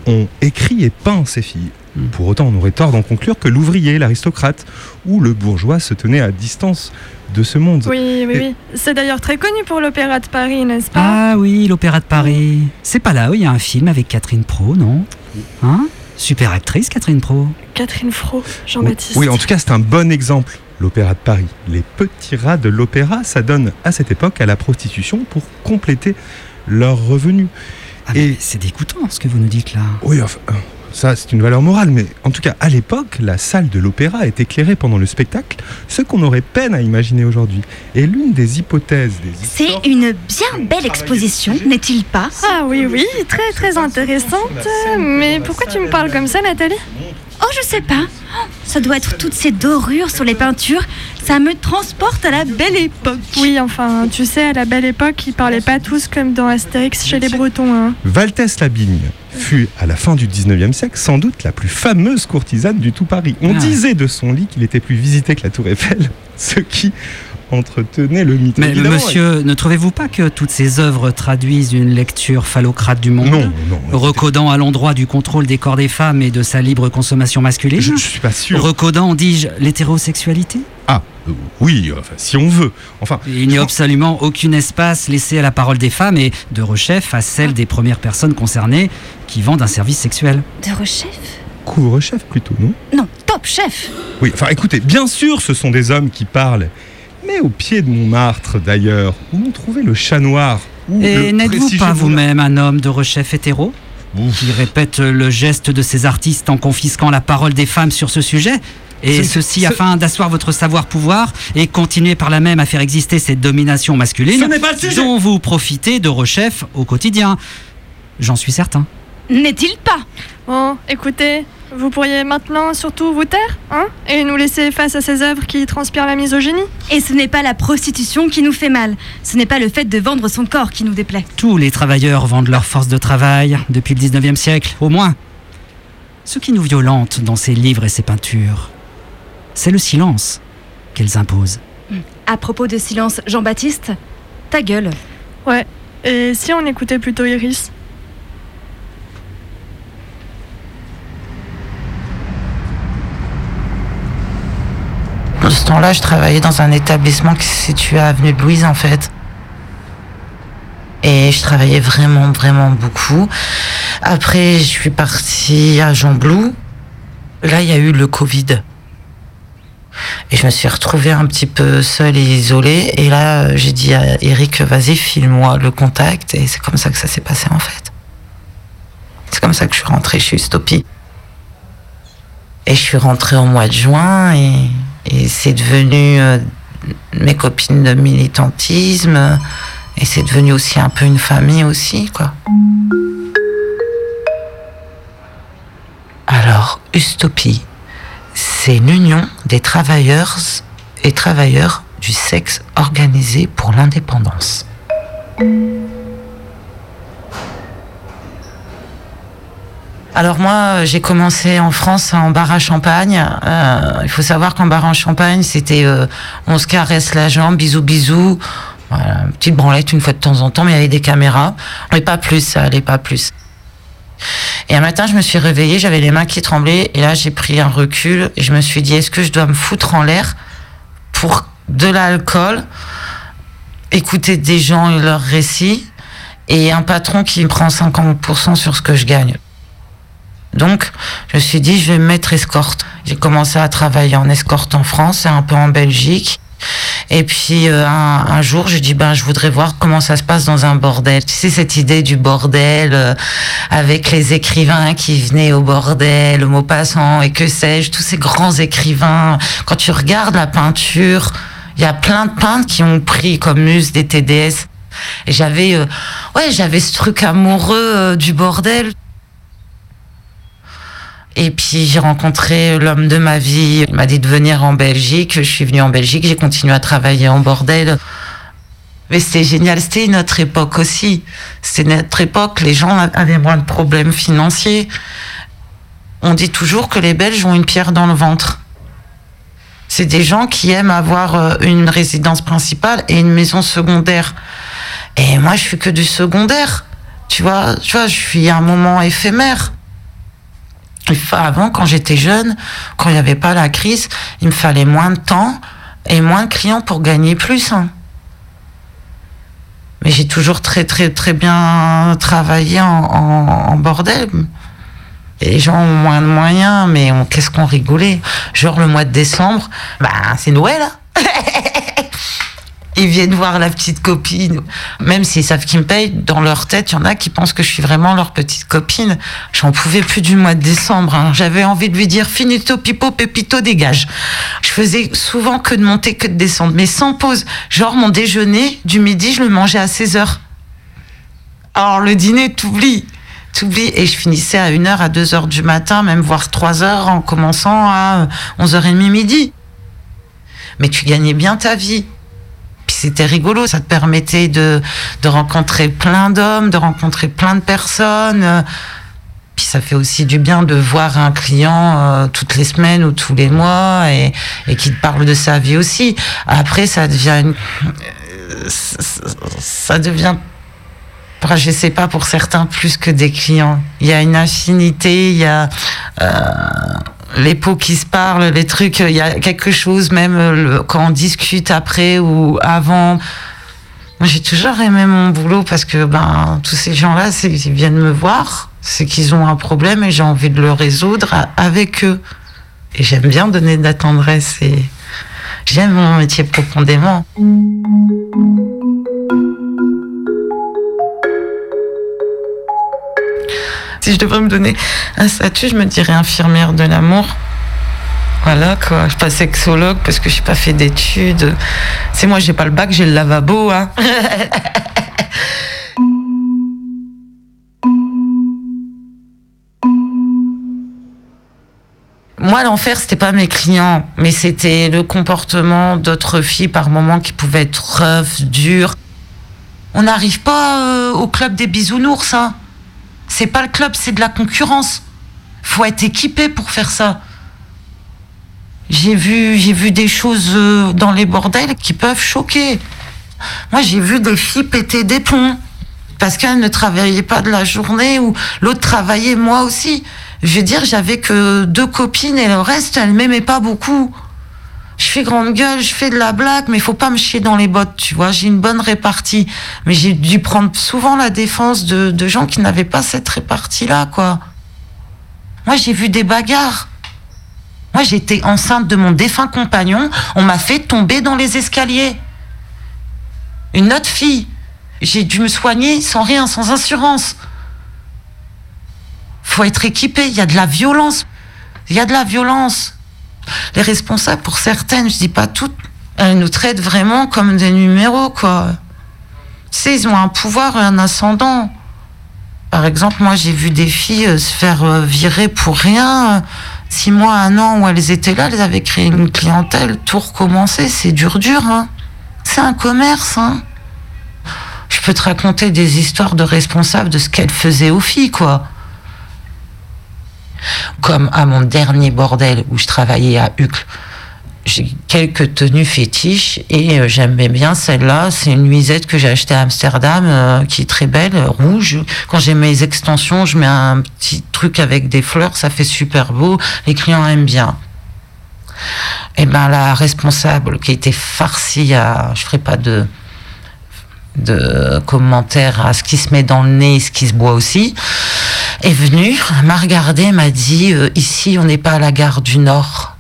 ont écrit et peint ces filles. Pour autant, on aurait tort d'en conclure que l'ouvrier, l'aristocrate ou le bourgeois se tenaient à distance de ce monde. Oui, oui, Et- oui. C'est d'ailleurs très connu pour l'Opéra de Paris, n'est-ce pas? Ah oui, l'Opéra de Paris. C'est pas là où il y a un film avec Catherine Pro, non? Hein? Super actrice, Catherine Pro. Catherine Fro, Jean-Baptiste. Oui, en tout cas, c'est un bon exemple. L'Opéra de Paris. Les petits rats de l'opéra, ça donne à cette époque à la prostitution pour compléter leurs revenus. Et c'est dégoûtant ce que vous nous dites là. Oui, enfin, euh, ça c'est une valeur morale, mais en tout cas, à l'époque, la salle de l'opéra est éclairée pendant le spectacle, ce qu'on aurait peine à imaginer aujourd'hui. Et l'une des hypothèses des C'est une bien belle exposition, n'est-il pas? Ah oui, oui, très très intéressante. Mais pourquoi tu me parles comme ça, Nathalie? Oh, je sais pas. Ça doit être toutes ces dorures sur les peintures. Ça me transporte à la belle époque. Oui, enfin, tu sais, à la belle époque, ils parlaient pas tous comme dans Astérix chez les Bretons. Hein. Valtès Labigne fut, à la fin du 19e siècle, sans doute la plus fameuse courtisane du tout Paris. On Ah. disait de son lit qu'il était plus visité que la Tour Eiffel, ce qui entretenait le mythe. Mais Évidemment, monsieur, ne trouvez-vous pas que toutes ces œuvres traduisent une lecture phallocrate du monde Non, non. Recodant à l'endroit du contrôle des corps des femmes et de sa libre consommation masculine Je, je suis pas sûr. Recodant, dis-je, l'hétérosexualité Ah, euh, oui, enfin, si on veut. Enfin, Il n'y a absolument aucun espace laissé à la parole des femmes et de rechef à celle des premières personnes concernées qui vendent un service sexuel. De rechef couvre-chef plutôt, non Non, top chef Oui, enfin écoutez, bien sûr, ce sont des hommes qui parlent. Mais au pied de Montmartre, d'ailleurs, où on trouvait le chat noir Et n'êtes-vous pas vous-même un homme de rechef hétéro qui répète le geste de ces artistes en confisquant la parole des femmes sur ce sujet et Ce- ceci ce- afin d'asseoir votre savoir-pouvoir et continuer par là même à faire exister cette domination masculine Ce n'est pas le dont vous profitez de rechef au quotidien. J'en suis certain. N'est-il pas? Bon, écoutez, vous pourriez maintenant surtout vous taire, hein Et nous laisser face à ces œuvres qui transpirent la misogynie Et ce n'est pas la prostitution qui nous fait mal. Ce n'est pas le fait de vendre son corps qui nous déplaît. Tous les travailleurs vendent leur force de travail depuis le 19e siècle, au moins. Ce qui nous violente dans ces livres et ces peintures, c'est le silence qu'elles imposent. À propos de silence, Jean-Baptiste, ta gueule. Ouais. Et si on écoutait plutôt Iris? Dans ce temps-là, je travaillais dans un établissement qui se situait à Avenue de Louise, en fait. Et je travaillais vraiment, vraiment beaucoup. Après, je suis partie à Jean. Là, il y a eu le Covid. Et je me suis retrouvée un petit peu seule et isolée. Et là, j'ai dit à Eric, vas-y, file-moi le contact. Et c'est comme ça que ça s'est passé, en fait. C'est comme ça que je suis rentrée chez Ustopie. Et je suis rentrée au mois de juin et, c'est devenu euh, mes copines de militantisme et c'est devenu aussi un peu une famille aussi, quoi. Alors, Ustopie, c'est l'union des travailleurs et travailleurs du sexe organisé pour l'indépendance. Alors moi, j'ai commencé en France en bar à champagne. Euh, il faut savoir qu'en bar à champagne, c'était euh, on se caresse la jambe, bisous bisous, voilà, petite branlette une fois de temps en temps, mais il y avait des caméras. Mais pas plus, ça allait pas plus. Et un matin, je me suis réveillée, j'avais les mains qui tremblaient, et là, j'ai pris un recul, et je me suis dit, est-ce que je dois me foutre en l'air pour de l'alcool, écouter des gens et leurs récits, et un patron qui me prend 50% sur ce que je gagne? Donc, je me suis dit, je vais me mettre escorte. J'ai commencé à travailler en escorte en France et un peu en Belgique. Et puis euh, un, jour, je dis ben je voudrais voir comment ça se passe dans un bordel. Tu sais cette idée du bordel euh, avec les écrivains qui venaient au bordel, le mot passant et que sais-je, tous ces grands écrivains. Quand tu regardes la peinture, il y a plein de peintres qui ont pris comme muse des TDS. Et j'avais euh, ouais j'avais ce truc amoureux du bordel. Et puis j'ai rencontré l'homme de ma vie. Il m'a dit de venir en Belgique. Je suis venue en Belgique. J'ai continué à travailler en bordel. Mais c'était génial. C'était une autre époque aussi. C'était notre époque. Les gens avaient moins de problèmes financiers. On dit toujours que les Belges ont une pierre dans le ventre. C'est des gens qui aiment avoir euh, une résidence principale et une maison secondaire. Et moi, je suis que du secondaire. Tu vois, tu vois, je suis un moment éphémère. Avant, quand j'étais jeune, quand il n'y avait pas la crise, il me fallait moins de temps et moins de clients pour gagner plus. hein. Mais j'ai toujours très, très, très bien travaillé en, en- bordel. Et les gens ont moins de moyens, mais qu'est-ce qu'on rigolait. Genre le mois de décembre, bah, c'est Noël. hein. Ils viennent voir la petite copine. Même s'ils savent qu'ils me payent, dans leur tête, il y en a qui pensent que je suis vraiment leur petite copine. J'en pouvais plus du mois de décembre. hein. J'avais envie de lui dire finito, pipo, pépito, dégage. Je faisais souvent que de monter, que de descendre, mais sans pause. Genre mon déjeuner du midi, je le mangeais à 16 heures. Alors le dîner, t'oublies. T'oublies. Et je finissais à 1h, à 2h du matin, même voire 3h en commençant à 11h30 midi. Mais tu gagnais bien ta vie. C'était rigolo, ça te permettait de, de rencontrer plein d'hommes, de rencontrer plein de personnes. Puis ça fait aussi du bien de voir un client euh, toutes les semaines ou tous les mois et, et qui te parle de sa vie aussi. Après, ça devient une- euh, ça- devient je sais pas pour certains plus que des clients. Il y a une affinité, il y a euh, les pots qui se parlent, les trucs. Il y a quelque chose même euh, quand on discute après ou avant. Moi, j'ai toujours aimé mon boulot parce que ben tous ces gens-là, ils viennent me voir, c'est qu'ils ont un problème et j'ai envie de le résoudre avec eux. Et j'aime bien donner de la tendresse et j'aime mon métier profondément. Si je devrais me donner un statut, je me dirais infirmière de l'amour. Voilà quoi, je pas sexologue parce que je n'ai pas fait d'études. C'est moi, j'ai pas le bac, j'ai le lavabo. Hein. Moi, l'enfer, c'était pas mes clients, mais c'était le comportement d'autres filles par moments qui pouvaient être rough, dur. On n'arrive pas euh, au club des bisounours, hein. C'est pas le club, c'est de la concurrence. Faut être équipé pour faire ça. J'ai vu, j'ai vu des choses euh, dans les bordels qui peuvent choquer. Moi, j'ai vu des filles péter des plombs parce qu'elles ne travaillaient pas de la journée ou l'autre travaillait moi aussi. Je veux dire, j'avais que deux copines et le reste, elles m'aimaient pas beaucoup. Je fais grande gueule, je fais de la blague, mais faut pas me chier dans les bottes, tu vois. J'ai une bonne répartie. Mais j'ai dû prendre souvent la défense de, de gens qui n'avaient pas cette répartie-là, quoi. Moi, j'ai vu des bagarres. Moi, j'étais enceinte de mon défunt compagnon. On m'a fait tomber dans les escaliers. Une autre fille. J'ai dû me soigner sans rien, sans assurance. Faut être équipé. Il y a de la violence. Il y a de la violence. Les responsables, pour certaines, je dis pas toutes, elles nous traitent vraiment comme des numéros, quoi. Tu sais, ils ont un pouvoir un ascendant. Par exemple, moi, j'ai vu des filles euh, se faire euh, virer pour rien. Six mois, un an où elles étaient là, elles avaient créé une clientèle, tout recommencer, c'est dur, dur. Hein. C'est un commerce. Hein. Je peux te raconter des histoires de responsables de ce qu'elles faisaient aux filles, quoi. Comme à mon dernier bordel où je travaillais à Uccle. J'ai quelques tenues fétiches et euh, j'aimais bien celle-là. C'est une nuisette que j'ai achetée à Amsterdam euh, qui est très belle, rouge. Quand j'ai mes extensions, je mets un petit truc avec des fleurs, ça fait super beau. Les clients aiment bien. Et ben la responsable qui était farcie à, je ferai pas de de commentaires à ce qui se met dans le nez ce qui se boit aussi, est venue, m'a regardé, m'a dit euh, ici on n'est pas à la gare du Nord,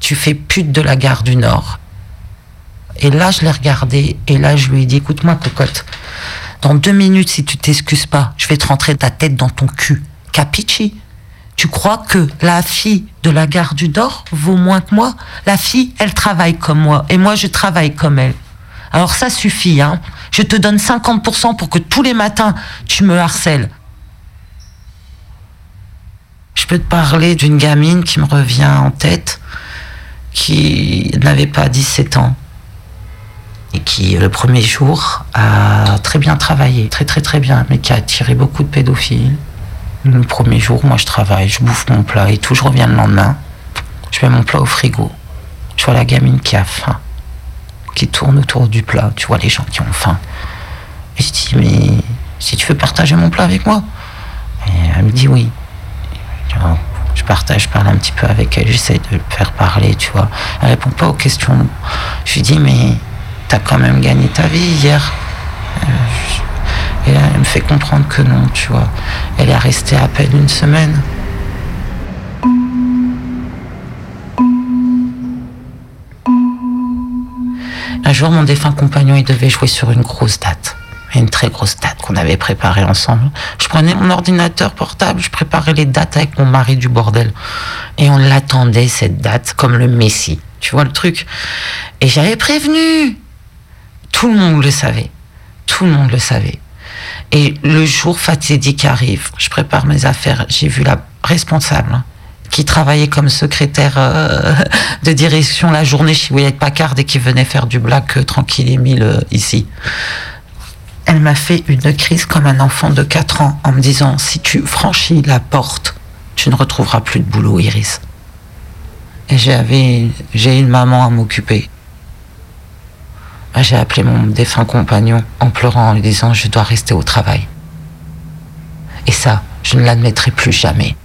tu fais pute de la gare du Nord. Et là je l'ai regardé et là je lui ai dit écoute-moi cocotte, dans deux minutes si tu t'excuses pas, je vais te rentrer ta tête dans ton cul. Capici? Tu crois que la fille de la gare du Nord vaut moins que moi? La fille, elle travaille comme moi et moi je travaille comme elle. Alors ça suffit, hein. Je te donne 50% pour que tous les matins tu me harcèles. Je peux te parler d'une gamine qui me revient en tête, qui n'avait pas 17 ans et qui, le premier jour, a très bien travaillé, très très très bien, mais qui a attiré beaucoup de pédophiles. Le premier jour, moi je travaille, je bouffe mon plat et tout, je reviens le lendemain, je mets mon plat au frigo. Je vois la gamine qui a faim, qui tourne autour du plat, tu vois les gens qui ont faim. Et je dis, mais si tu veux partager mon plat avec moi? Et elle me dit oui. Je partage, je parle un petit peu avec elle, j'essaie de le faire parler, tu vois. Elle répond pas aux questions. Je lui dis, mais t'as quand même gagné ta vie hier. Euh, Et elle me fait comprendre que non, tu vois. Elle est restée à peine une semaine. Un jour, mon défunt compagnon, il devait jouer sur une grosse date. Une très grosse date qu'on avait préparée ensemble. Je prenais mon ordinateur portable, je préparais les dates avec mon mari du bordel. Et on l'attendait, cette date, comme le Messie. Tu vois le truc? Et j'avais prévenu. Tout le monde le savait. Tout le monde le savait. Et le jour fatidique arrive, je prépare mes affaires, j'ai vu la responsable hein, qui travaillait comme secrétaire euh, de direction la journée chez William Packard et qui venait faire du black euh, tranquille et mille euh, ici. Elle m'a fait une crise comme un enfant de 4 ans en me disant si tu franchis la porte, tu ne retrouveras plus de boulot, Iris. Et j'avais, j'ai une maman à m'occuper. J'ai appelé mon défunt compagnon en pleurant, en lui disant je dois rester au travail. Et ça, je ne l'admettrai plus jamais.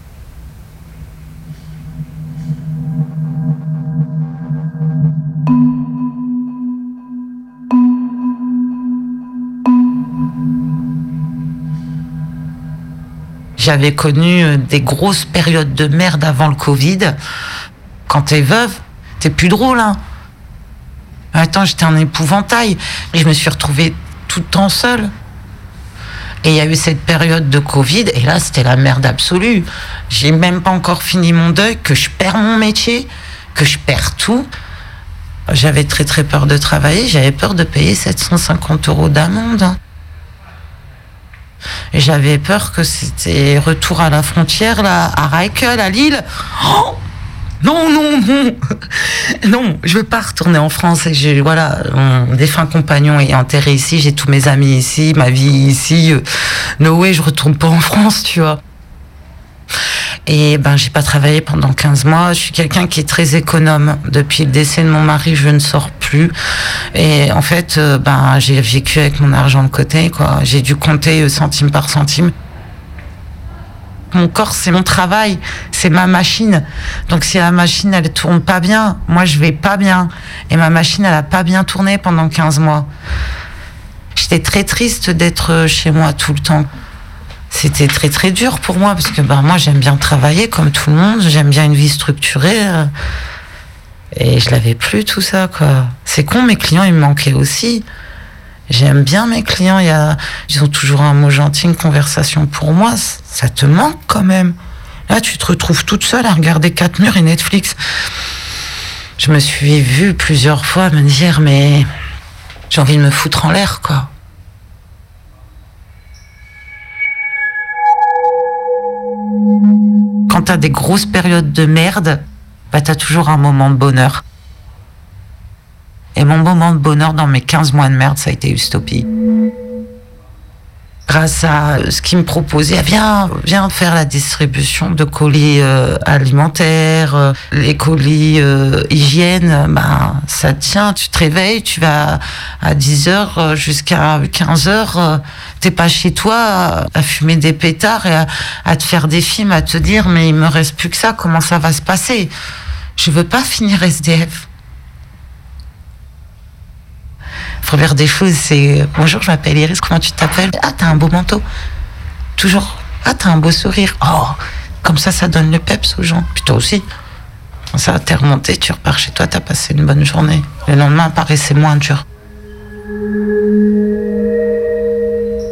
J'avais connu euh, des grosses périodes de merde avant le Covid. Quand t'es veuve, t'es plus drôle, hein. Attends, j'étais un épouvantail. Je me suis retrouvée tout le temps seule. Et il y a eu cette période de Covid, et là, c'était la merde absolue. J'ai même pas encore fini mon deuil, que je perds mon métier, que je perds tout. J'avais très très peur de travailler, j'avais peur de payer 750 euros d'amende. J'avais peur que c'était retour à la frontière, là, à Rijkel, à Lille. Oh non, non, non, non, je veux pas retourner en France. Et voilà, mon défunt compagnon est enterré ici, j'ai tous mes amis ici, ma vie ici. Euh, No way, je retourne pas en France, tu vois. Et ben, j'ai pas travaillé pendant 15 mois. Je suis quelqu'un qui est très économe. Depuis le décès de mon mari, je ne sors plus. Et en fait, euh, ben, j'ai vécu avec mon argent de côté, quoi. J'ai dû compter euh, centime par centime. Mon corps, c'est mon travail, c'est ma machine. Donc si la machine, elle tourne pas bien, moi, je vais pas bien. Et ma machine, elle a pas bien tourné pendant 15 mois. J'étais très triste d'être chez moi tout le temps. C'était très très dur pour moi parce que ben, moi j'aime bien travailler comme tout le monde, j'aime bien une vie structurée. Et je l'avais plus tout ça quoi. C'est con, mes clients ils me manquaient aussi. J'aime bien mes clients, y a, ils ont toujours un mot gentil, une conversation pour moi. Ça te manque quand même. Là, tu te retrouves toute seule à regarder quatre murs et Netflix. Je me suis vue plusieurs fois me dire, mais j'ai envie de me foutre en l'air, quoi. Quand t'as des grosses périodes de merde, bah t'as toujours un moment de bonheur. Et mon moment de bonheur dans mes 15 mois de merde, ça a été Ustopie. Grâce à euh, ce qu'ils me proposaient, viens, viens faire la distribution de colis euh, alimentaires, euh, les colis euh, hygiène, ben, ça tient, tu te réveilles, tu vas à 10h jusqu'à 15h, t'es pas chez toi à, à fumer des pétards et à, à te faire des films, à te dire, mais il me reste plus que ça, comment ça va se passer? Je veux pas finir SDF. Première des choses, c'est bonjour, je m'appelle Iris, comment tu t'appelles? Ah, t'as un beau manteau. Toujours. Ah, t'as un beau sourire. Oh, comme ça, ça donne le peps aux gens. Puis toi aussi. Ça, t'es remonté, tu repars chez toi, t'as passé une bonne journée. Le lendemain paraissait moins dur.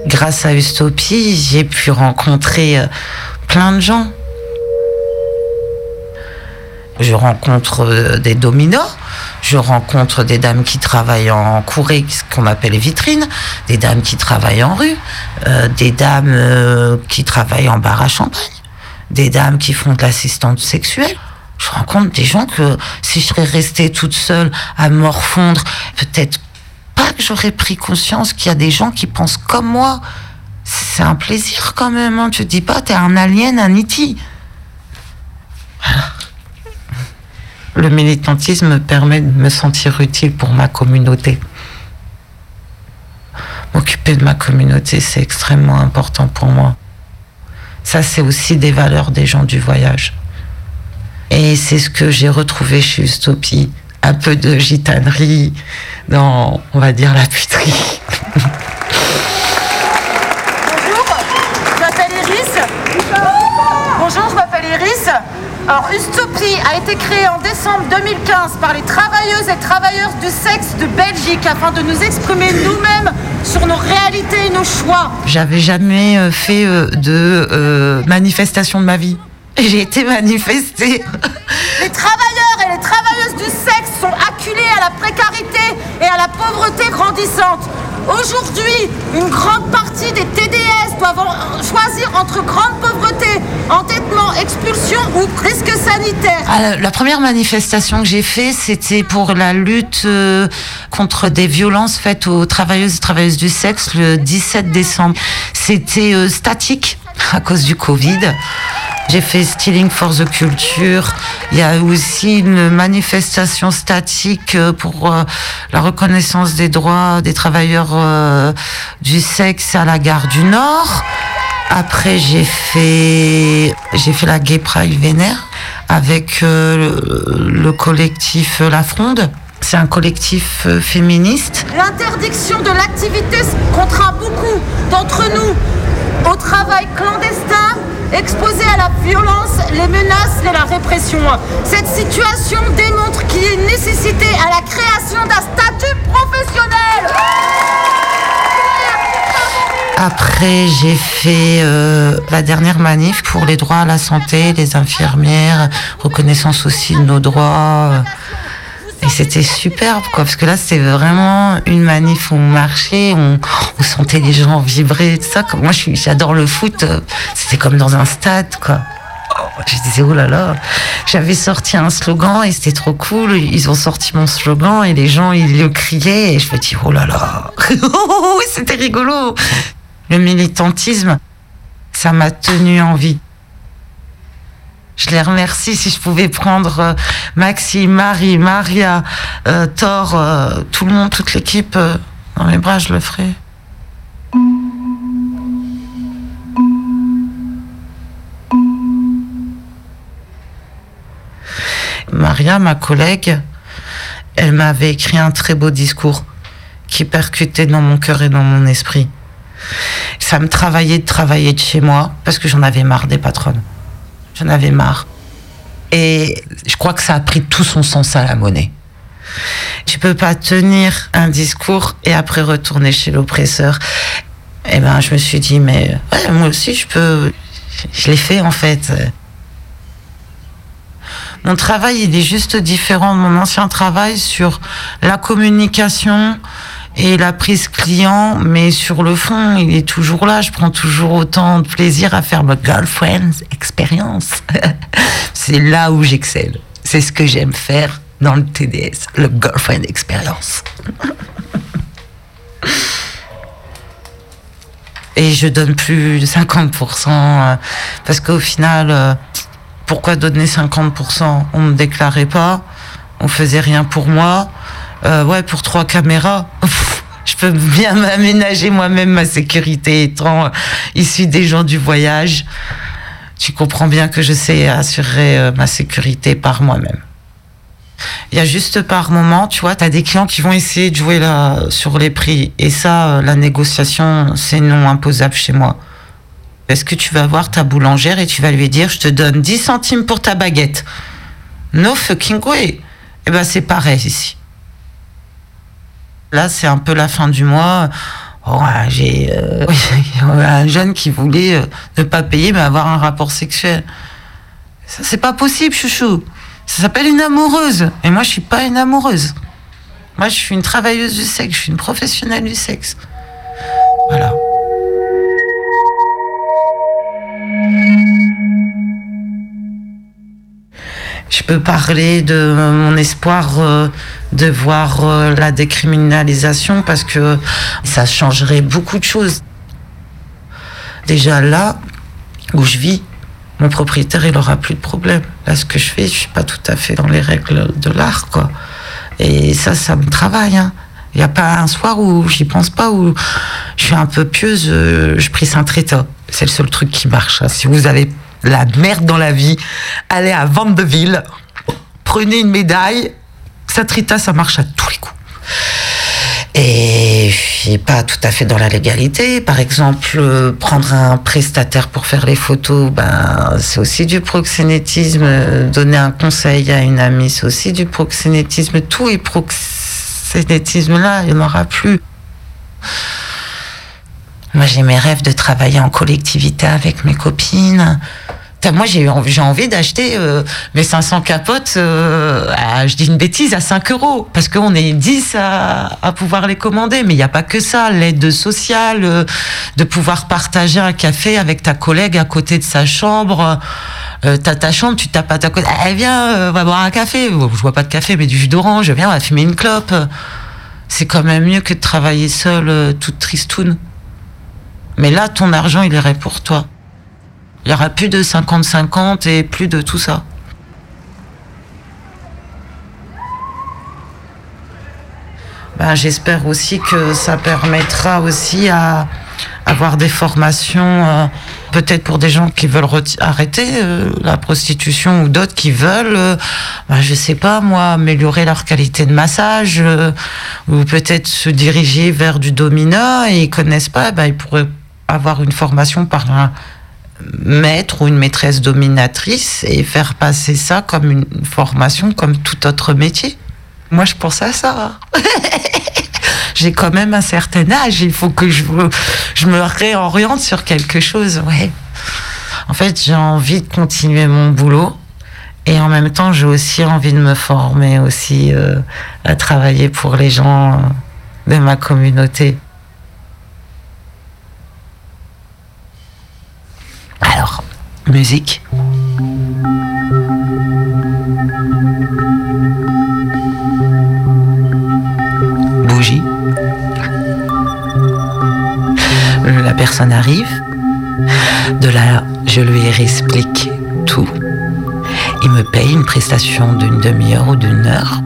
Grâce à Ustopie, j'ai pu rencontrer euh, plein de gens. Je rencontre euh, des dominos, je rencontre des dames qui travaillent en courée, ce qu'on appelle les vitrines, des dames qui travaillent en rue, euh, des dames euh, qui travaillent en bar à champagne, des dames qui font de l'assistante sexuelle. Je rencontre des gens que si je serais restée toute seule à morfondre, peut-être pas que j'aurais pris conscience qu'il y a des gens qui pensent comme moi. C'est un plaisir quand même, hein. tu te dis pas, t'es un alien, un E.T. Le militantisme me permet de me sentir utile pour ma communauté. M'occuper de ma communauté, c'est extrêmement important pour moi. Ça, c'est aussi des valeurs des gens du voyage. Et c'est ce que j'ai retrouvé chez Ustopie. Un peu de gitanerie dans, on va dire, la puterie. Alors, Ustopie a été créée en décembre 2015 par les travailleuses et travailleurs du sexe de Belgique afin de nous exprimer nous-mêmes sur nos réalités et nos choix. J'avais jamais euh, fait euh, de euh, manifestation de ma vie. J'ai été manifestée. Les travailleurs et les travailleuses du sexe sont acculés à la précarité et à la pauvreté grandissante. Aujourd'hui, une grande partie des TDS doivent en- choisir entre grande pauvreté, entêtement, expulsion ou risque sanitaire. Ah, la- première manifestation que j'ai fait, c'était pour la lutte euh, contre des violences faites aux travailleuses et travailleuses du sexe le 17 décembre. C'était euh, statique à cause du Covid. J'ai fait Stealing for the Culture. Il y a aussi une manifestation statique euh, pour euh, la reconnaissance des droits des travailleurs euh, du sexe à la gare du Nord. Après, j'ai fait, j'ai fait la Gay Pride Vénère avec le, le collectif La Fronde. C'est un collectif féministe. L'interdiction de l'activité contraint beaucoup d'entre nous au travail clandestin, exposés à la violence, les menaces et la répression. Cette situation démontre qu'il y a une nécessité à la création d'un statut professionnel. Après, j'ai fait euh, la dernière manif pour les droits à la santé, les infirmières, reconnaissance aussi de nos droits. Et c'était superbe, quoi, parce que là, c'était vraiment une manif où on marchait, on, on sentait les gens vibrer, tout ça. Moi, j'adore le foot, euh, c'était comme dans un stade, quoi. Oh, Je disais, oh là là, j'avais sorti un slogan et c'était trop cool. Ils ont sorti mon slogan et les gens, ils le criaient et je me dis, oh là là, c'était rigolo. Le militantisme, ça m'a tenu en vie. Je les remercie si je pouvais prendre euh, Maxime, Marie, Maria, euh, Thor, euh, tout le monde, toute l'équipe euh, dans mes bras, je le ferais. Maria, ma collègue, elle m'avait écrit un très beau discours qui percutait dans mon cœur et dans mon esprit. Ça me travaillait de travailler de chez moi parce que j'en avais marre des patronnes. J'en avais marre. Et je crois que ça a pris tout son sens à la monnaie. Tu peux pas tenir un discours et après retourner chez l'oppresseur. Et ben, je me suis dit, mais moi aussi, je peux. Je l'ai fait en fait. Mon travail, il est juste différent de mon ancien travail sur la communication et la prise client, mais sur le fond, il est toujours là. Je prends toujours autant de plaisir à faire ma girlfriend expérience. C'est là où j'excelle. C'est ce que j'aime faire dans le TDS, le girlfriend expérience. Et je donne plus de 50% euh, parce qu'au final, euh, pourquoi donner 50% On me déclarait pas, on faisait rien pour moi. Euh, ouais, pour trois caméras, je peux bien m'aménager moi-même ma sécurité étant issue des gens du voyage. Tu comprends bien que je sais assurer euh, ma sécurité par moi-même. Il y a juste par moment, tu vois, tu as des clients qui vont essayer de jouer là, sur les prix. Et ça, euh, la négociation, c'est non imposable chez moi. Est-ce que tu vas voir ta boulangère et tu vas lui dire, je te donne 10 centimes pour ta baguette? No fucking way. Eh ben, c'est pareil ici. Là, c'est un peu la fin du mois. Oh, j'ai euh, un jeune qui voulait euh, ne pas payer mais avoir un rapport sexuel. Ça, c'est pas possible, chouchou. Ça s'appelle une amoureuse. Et moi, je suis pas une amoureuse. Moi, je suis une travailleuse du sexe. Je suis une professionnelle du sexe. Voilà. Je peux parler de mon espoir euh, de voir euh, la décriminalisation parce que ça changerait beaucoup de choses. Déjà là où je vis, mon propriétaire il aura plus de problème. Là, ce que je fais, je suis pas tout à fait dans les règles de l'art, quoi. Et ça, ça me travaille. hein. Il n'y a pas un soir où j'y pense pas, où je suis un peu pieuse, euh, je prie Saint-Tréta. C'est le seul truc qui marche. hein. Si vous avez la merde dans la vie, allez à Vandeville, prenez une médaille. Saint-Rita, ça marche à tous les coups. Et pas tout à fait dans la légalité. Par exemple, euh, prendre un prestataire pour faire les photos, ben, c'est aussi du proxénétisme. Donner un conseil à une amie, c'est aussi du proxénétisme. Tout est proxénétisme là, il n'y en aura plus. Moi, j'ai mes rêves de travailler en collectivité avec mes copines, Moi, j'ai envie, envie d'acheter euh, mes 500 capotes, euh, je dis une bêtise, à 5 euros. Parce qu'on est 10 à, pouvoir les commander. Mais il n'y a pas que ça. L'aide sociale, euh, de pouvoir partager un café avec ta collègue à côté de sa chambre. T'as ta chambre, tu tapes à ta collègue. Eh, viens, on va boire un café. Je vois pas de café, mais du jus d'orange. Viens, on va fumer une clope. C'est quand même mieux que de travailler seule, euh, toute tristoune. Mais là, ton argent, il irait pour toi. Il n'y aura plus de 50-50 et plus de tout ça. Ben, J'espère aussi que ça permettra aussi à avoir des formations, euh, peut-être pour des gens qui veulent arrêter euh, la prostitution ou d'autres qui veulent, euh, ben, je sais pas moi, améliorer leur qualité de massage euh, ou peut-être se diriger vers du domina et ils connaissent pas, ben, ils pourraient avoir une formation par un maître ou une maîtresse dominatrice et faire passer ça comme une formation comme tout autre métier. Moi, je pense à ça. J'ai quand même un certain âge, il faut que je, me- réoriente sur quelque chose. En fait, j'ai envie de continuer mon boulot et en même temps, j'ai aussi envie de me former aussi euh, à travailler pour les gens de ma communauté. Alors, musique. Bougie. La personne arrive. De là, je lui explique tout. Il me paye une prestation d'une demi-heure ou d'une heure.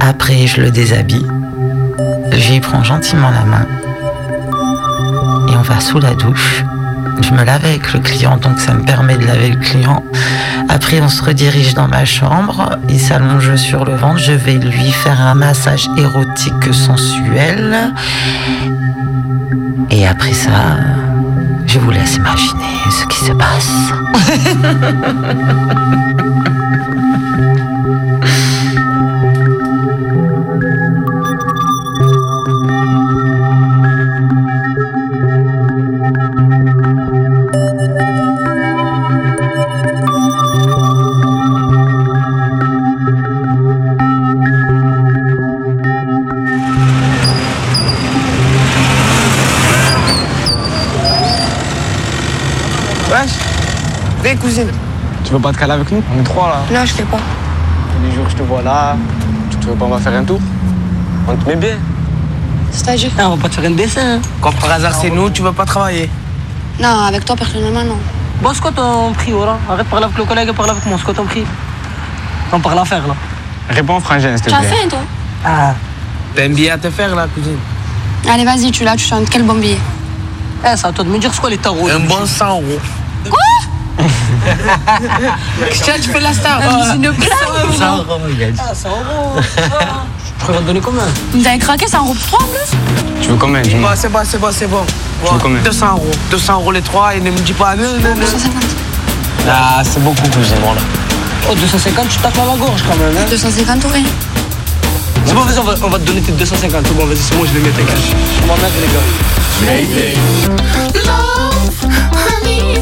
Après, je le déshabille. Lui prends gentiment la main. Et on va sous la douche. Je me lave avec le client, donc ça me permet de laver le client. Après, on se redirige dans ma chambre. Il s'allonge sur le ventre. Je vais lui faire un massage érotique sensuel. Et après ça, je vous laisse imaginer ce qui se passe. Cousine Tu veux pas te caler avec nous? On est trois là. Non, je fais pas. Tous les jours je te vois là. Tu veux pas on va faire un tour? On te met bien. C'est-à-dire on va pas te faire un dessin. Quand par hasard c'est nous, tu veux pas travailler? Non, avec toi personnellement, non. Bon, c'est quoi ton prix, voilà Arrête de parler avec le collègue et parle avec moi. C'est quoi ton prix On parle à faire, là. Réponds frangin s'il te Tu as plaît. faim, toi? Ah. T'as un billet à te faire là cousine Allez, vas-y, tu l'as, tu chantes. Quel bon billet? Eh, c'est à toi de me dire c'est quoi les tarots. Un bon 100 euros. Tiens, tu fais la star. Ah, c'est une blague. 100 euros, il a dit. Ah, 100 euros. Je pourrais te donner combien? Vous avez craqué, c'est un groupe 3 en plus? Tu veux combien? Dis-moi C'est bon, c'est bon, c'est bon. Tu veux combien? 200 euros. 200 euros les trois et ne me dis pas non, non, non. 250. Ah, c'est beaucoup cousine, voilà. Oh, 250, tu tapes à la gorge quand même. Hein 250 euros. C'est bon, vas-y, on va, on va te donner tes 250. C'est bon, vas-y, c'est bon, je les mets, t'inquiète. Je m'en mets, les gars. Love, honey,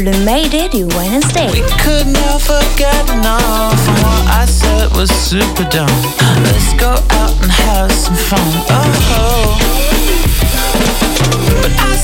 Le Mayday du Wednesday. we could never get enough. And what I said was super dumb. Let's go out and have some fun. Oh, oh. but I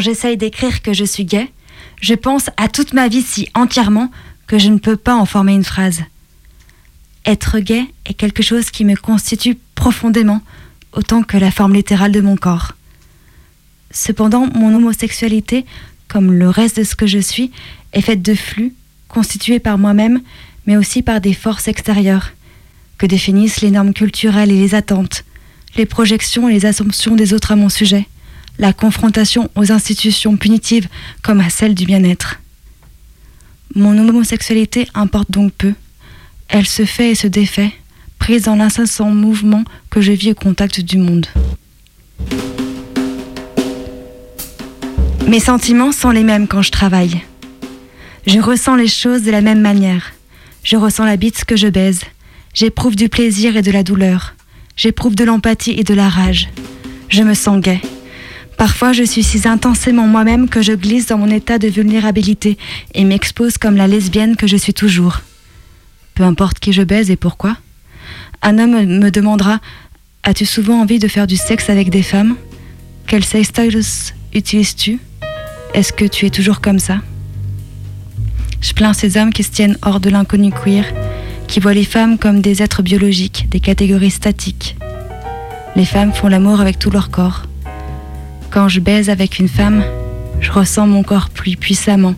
Quand j'essaye d'écrire que je suis gay, je pense à toute ma vie si entièrement que je ne peux pas en former une phrase. Être gay est quelque chose qui me constitue profondément, autant que la forme littérale de mon corps. Cependant, mon homosexualité, comme le reste de ce que je suis, est faite de flux, constitués par moi-même, mais aussi par des forces extérieures, que définissent les normes culturelles et les attentes, les projections et les assumptions des autres à mon sujet, la confrontation aux institutions punitives comme à celle du bien-être. Mon homosexualité importe donc peu. Elle se fait et se défait, prise dans l'incessant mouvement que je vis au contact du monde. Mes sentiments sont les mêmes quand je travaille. Je ressens les choses de la même manière. Je ressens la bite que je baise. J'éprouve du plaisir et de la douleur. J'éprouve de l'empathie et de la rage. Je me sens gay. Parfois, je suis si intensément moi-même que je glisse dans mon état de vulnérabilité et m'expose comme la lesbienne que je suis toujours. Peu importe qui je baise et pourquoi. Un homme me demandera As-tu souvent envie de faire du sexe avec des femmes? Quel sex styles utilises-tu? Est-ce que tu es toujours comme ça? Je plains ces hommes qui se tiennent hors de l'inconnu queer, qui voient les femmes comme des êtres biologiques, des catégories statiques. Les femmes font l'amour avec tout leur corps. Quand je baise avec une femme, je ressens mon corps plus puissamment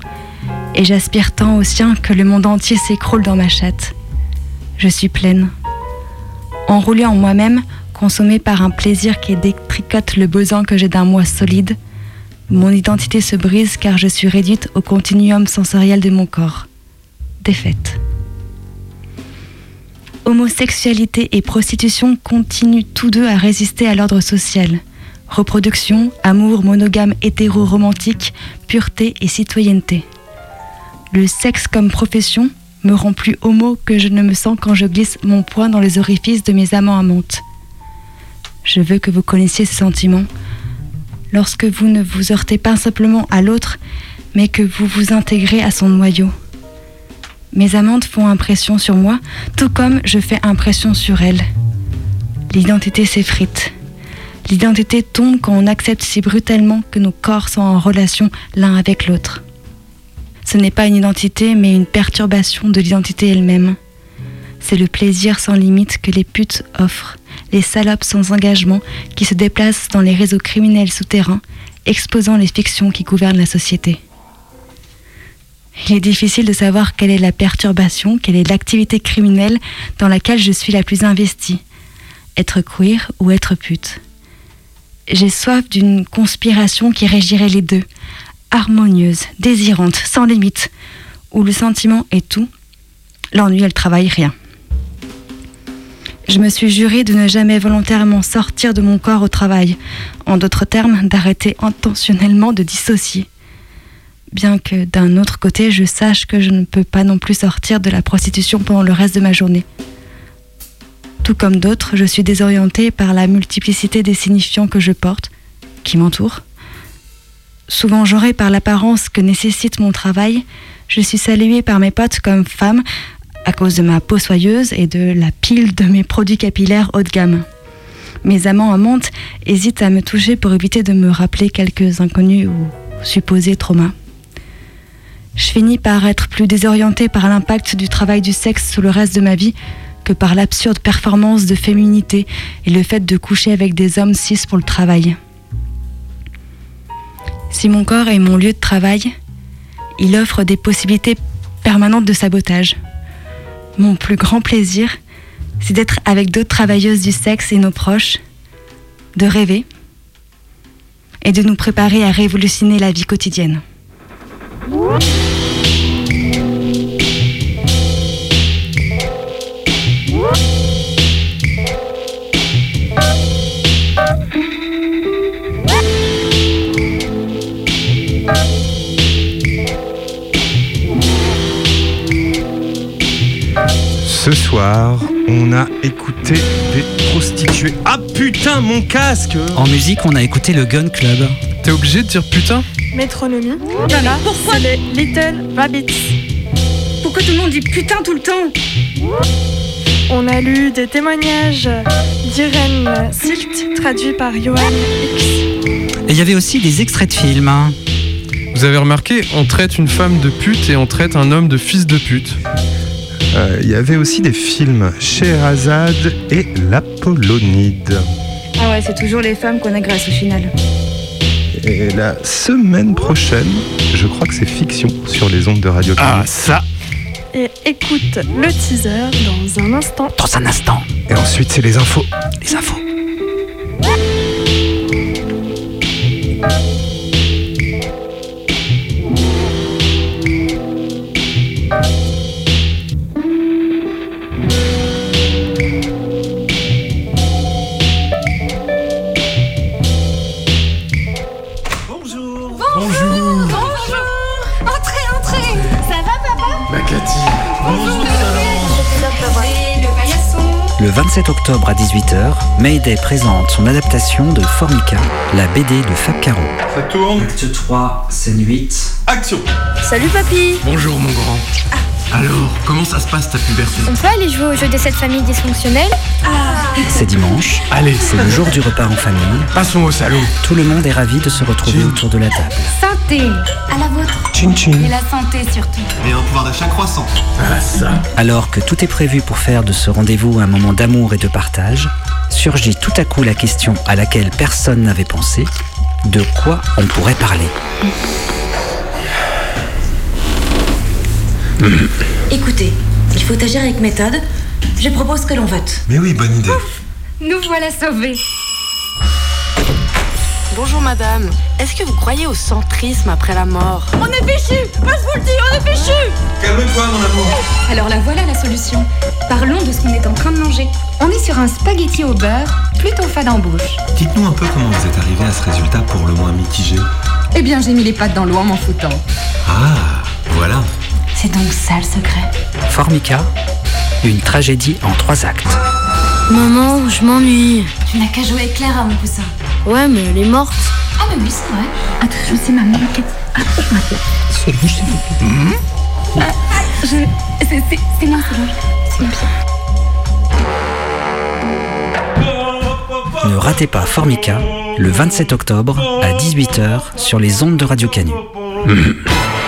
et j'aspire tant au sien que le monde entier s'écroule dans ma chatte. Je suis pleine. Enroulée en moi-même, consommée par un plaisir qui détricote le besoin que j'ai d'un moi solide, mon identité se brise car je suis réduite au continuum sensoriel de mon corps. Défaite. Homosexualité et prostitution continuent tous deux à résister à l'ordre social. Reproduction, amour monogame hétéro-romantique, pureté et citoyenneté. Le sexe comme profession me rend plus homo que je ne me sens quand je glisse mon poing dans les orifices de mes amants amantes. Je veux que vous connaissiez ce sentiment. Lorsque vous ne vous heurtez pas simplement à l'autre, mais que vous vous intégrez à son noyau. Mes amantes font impression sur moi, tout comme je fais impression sur elles. L'identité s'effrite. L'identité tombe quand on accepte si brutalement que nos corps sont en relation l'un avec l'autre. Ce n'est pas une identité, mais une perturbation de l'identité elle-même. C'est le plaisir sans limite que les putes offrent, les salopes sans engagement qui se déplacent dans les réseaux criminels souterrains, exposant les fictions qui gouvernent la société. Il est difficile de savoir quelle est la perturbation, quelle est l'activité criminelle dans laquelle je suis la plus investie. Être queer ou être pute. J'ai soif d'une conspiration qui régirait les deux, harmonieuse, désirante, sans limite, où le sentiment est tout, l'ennui et le travail rien. Je me suis juré de ne jamais volontairement sortir de mon corps au travail, en d'autres termes, d'arrêter intentionnellement de dissocier. Bien que d'un autre côté, je sache que je ne peux pas non plus sortir de la prostitution pendant le reste de ma journée. Tout comme d'autres, je suis désorientée par la multiplicité des signifiants que je porte, qui m'entourent. Souvent j'aurai par l'apparence que nécessite mon travail, je suis saluée par mes potes comme femme à cause de ma peau soyeuse et de la pile de mes produits capillaires haut de gamme. Mes amants amantes hésitent à me toucher pour éviter de me rappeler quelques inconnus ou supposés traumas. Je finis par être plus désorientée par l'impact du travail du sexe sur le reste de ma vie que par l'absurde performance de féminité et le fait de coucher avec des hommes cis pour le travail. Si mon corps est mon lieu de travail, il offre des possibilités permanentes de sabotage. Mon plus grand plaisir, c'est d'être avec d'autres travailleuses du sexe et nos proches, de rêver et de nous préparer à révolutionner la vie quotidienne. Soir, on a écouté des prostituées. Ah putain, mon casque En musique, on a écouté le Gun Club. T'es obligé de dire putain Métronomie. Voilà. Pourquoi les Little Rabbits Pourquoi tout le monde dit putain tout le temps? On a lu des témoignages d'Irène Silt, traduits par Johan X. Et il y avait aussi des extraits de films. Vous avez remarqué, on traite une femme de pute et on traite un homme de fils de pute. Euh, Il y avait aussi des films Scheherazade et l'Apollonide. Ah ouais, c'est toujours les femmes qu'on agresse au final. Et la semaine prochaine, je crois que c'est fiction sur les ondes de Radio Ah, ça Et écoute le teaser dans un instant. Dans un instant. Et ensuite, c'est les infos. Les infos. 27 octobre à 18h, Mayday présente son adaptation de Formica, la BD de Fab Caro. Ça tourne Acte 3, scène 8. Action Salut papy Bonjour, mon grand. Alors, comment ça se passe ta puberté On peut aller jouer au jeu de cette famille dysfonctionnelle C'est dimanche. Allez. C'est le jour du repas en famille. Passons au salon. Tout le monde est ravi de se retrouver autour de la table. Santé À la vôtre Chin chin. Et la santé surtout Et un pouvoir d'achat croissant. Ah, ça. Alors que tout est prévu pour faire de ce rendez-vous un moment d'amour et de partage, surgit tout à coup la question à laquelle personne n'avait pensé de quoi on pourrait parler. Écoutez, il faut agir avec méthode. Je propose que l'on vote. Mais oui, bonne idée. Nous voilà sauvés Bonjour madame, est-ce que vous croyez au centrisme après la mort On est fichu Moi je vous le dis, on est fichu Calme-toi, mon amour. Alors la voilà la solution. Parlons de ce qu'on est en train de manger. On est sur un spaghetti au beurre, plutôt fade en bouche. Dites-nous un peu comment vous êtes arrivé à ce résultat pour le moins mitigé. Eh bien, j'ai mis les pattes dans l'eau en m'en foutant. Ah, voilà. C'est donc ça le secret. Formica, une tragédie en trois actes. Maman, je m'ennuie. Tu n'as qu'à jouer avec Clara, mon coussin. Ouais, mais elle est morte. Ah, mais oui, c'est vrai. Attention, c'est maman. Ah, ah, je... C'est c'est- c'est moi, c'est moi. C'est moi. Ne ratez pas Formica, le 27 octobre à 18h sur les ondes de Radio Canu.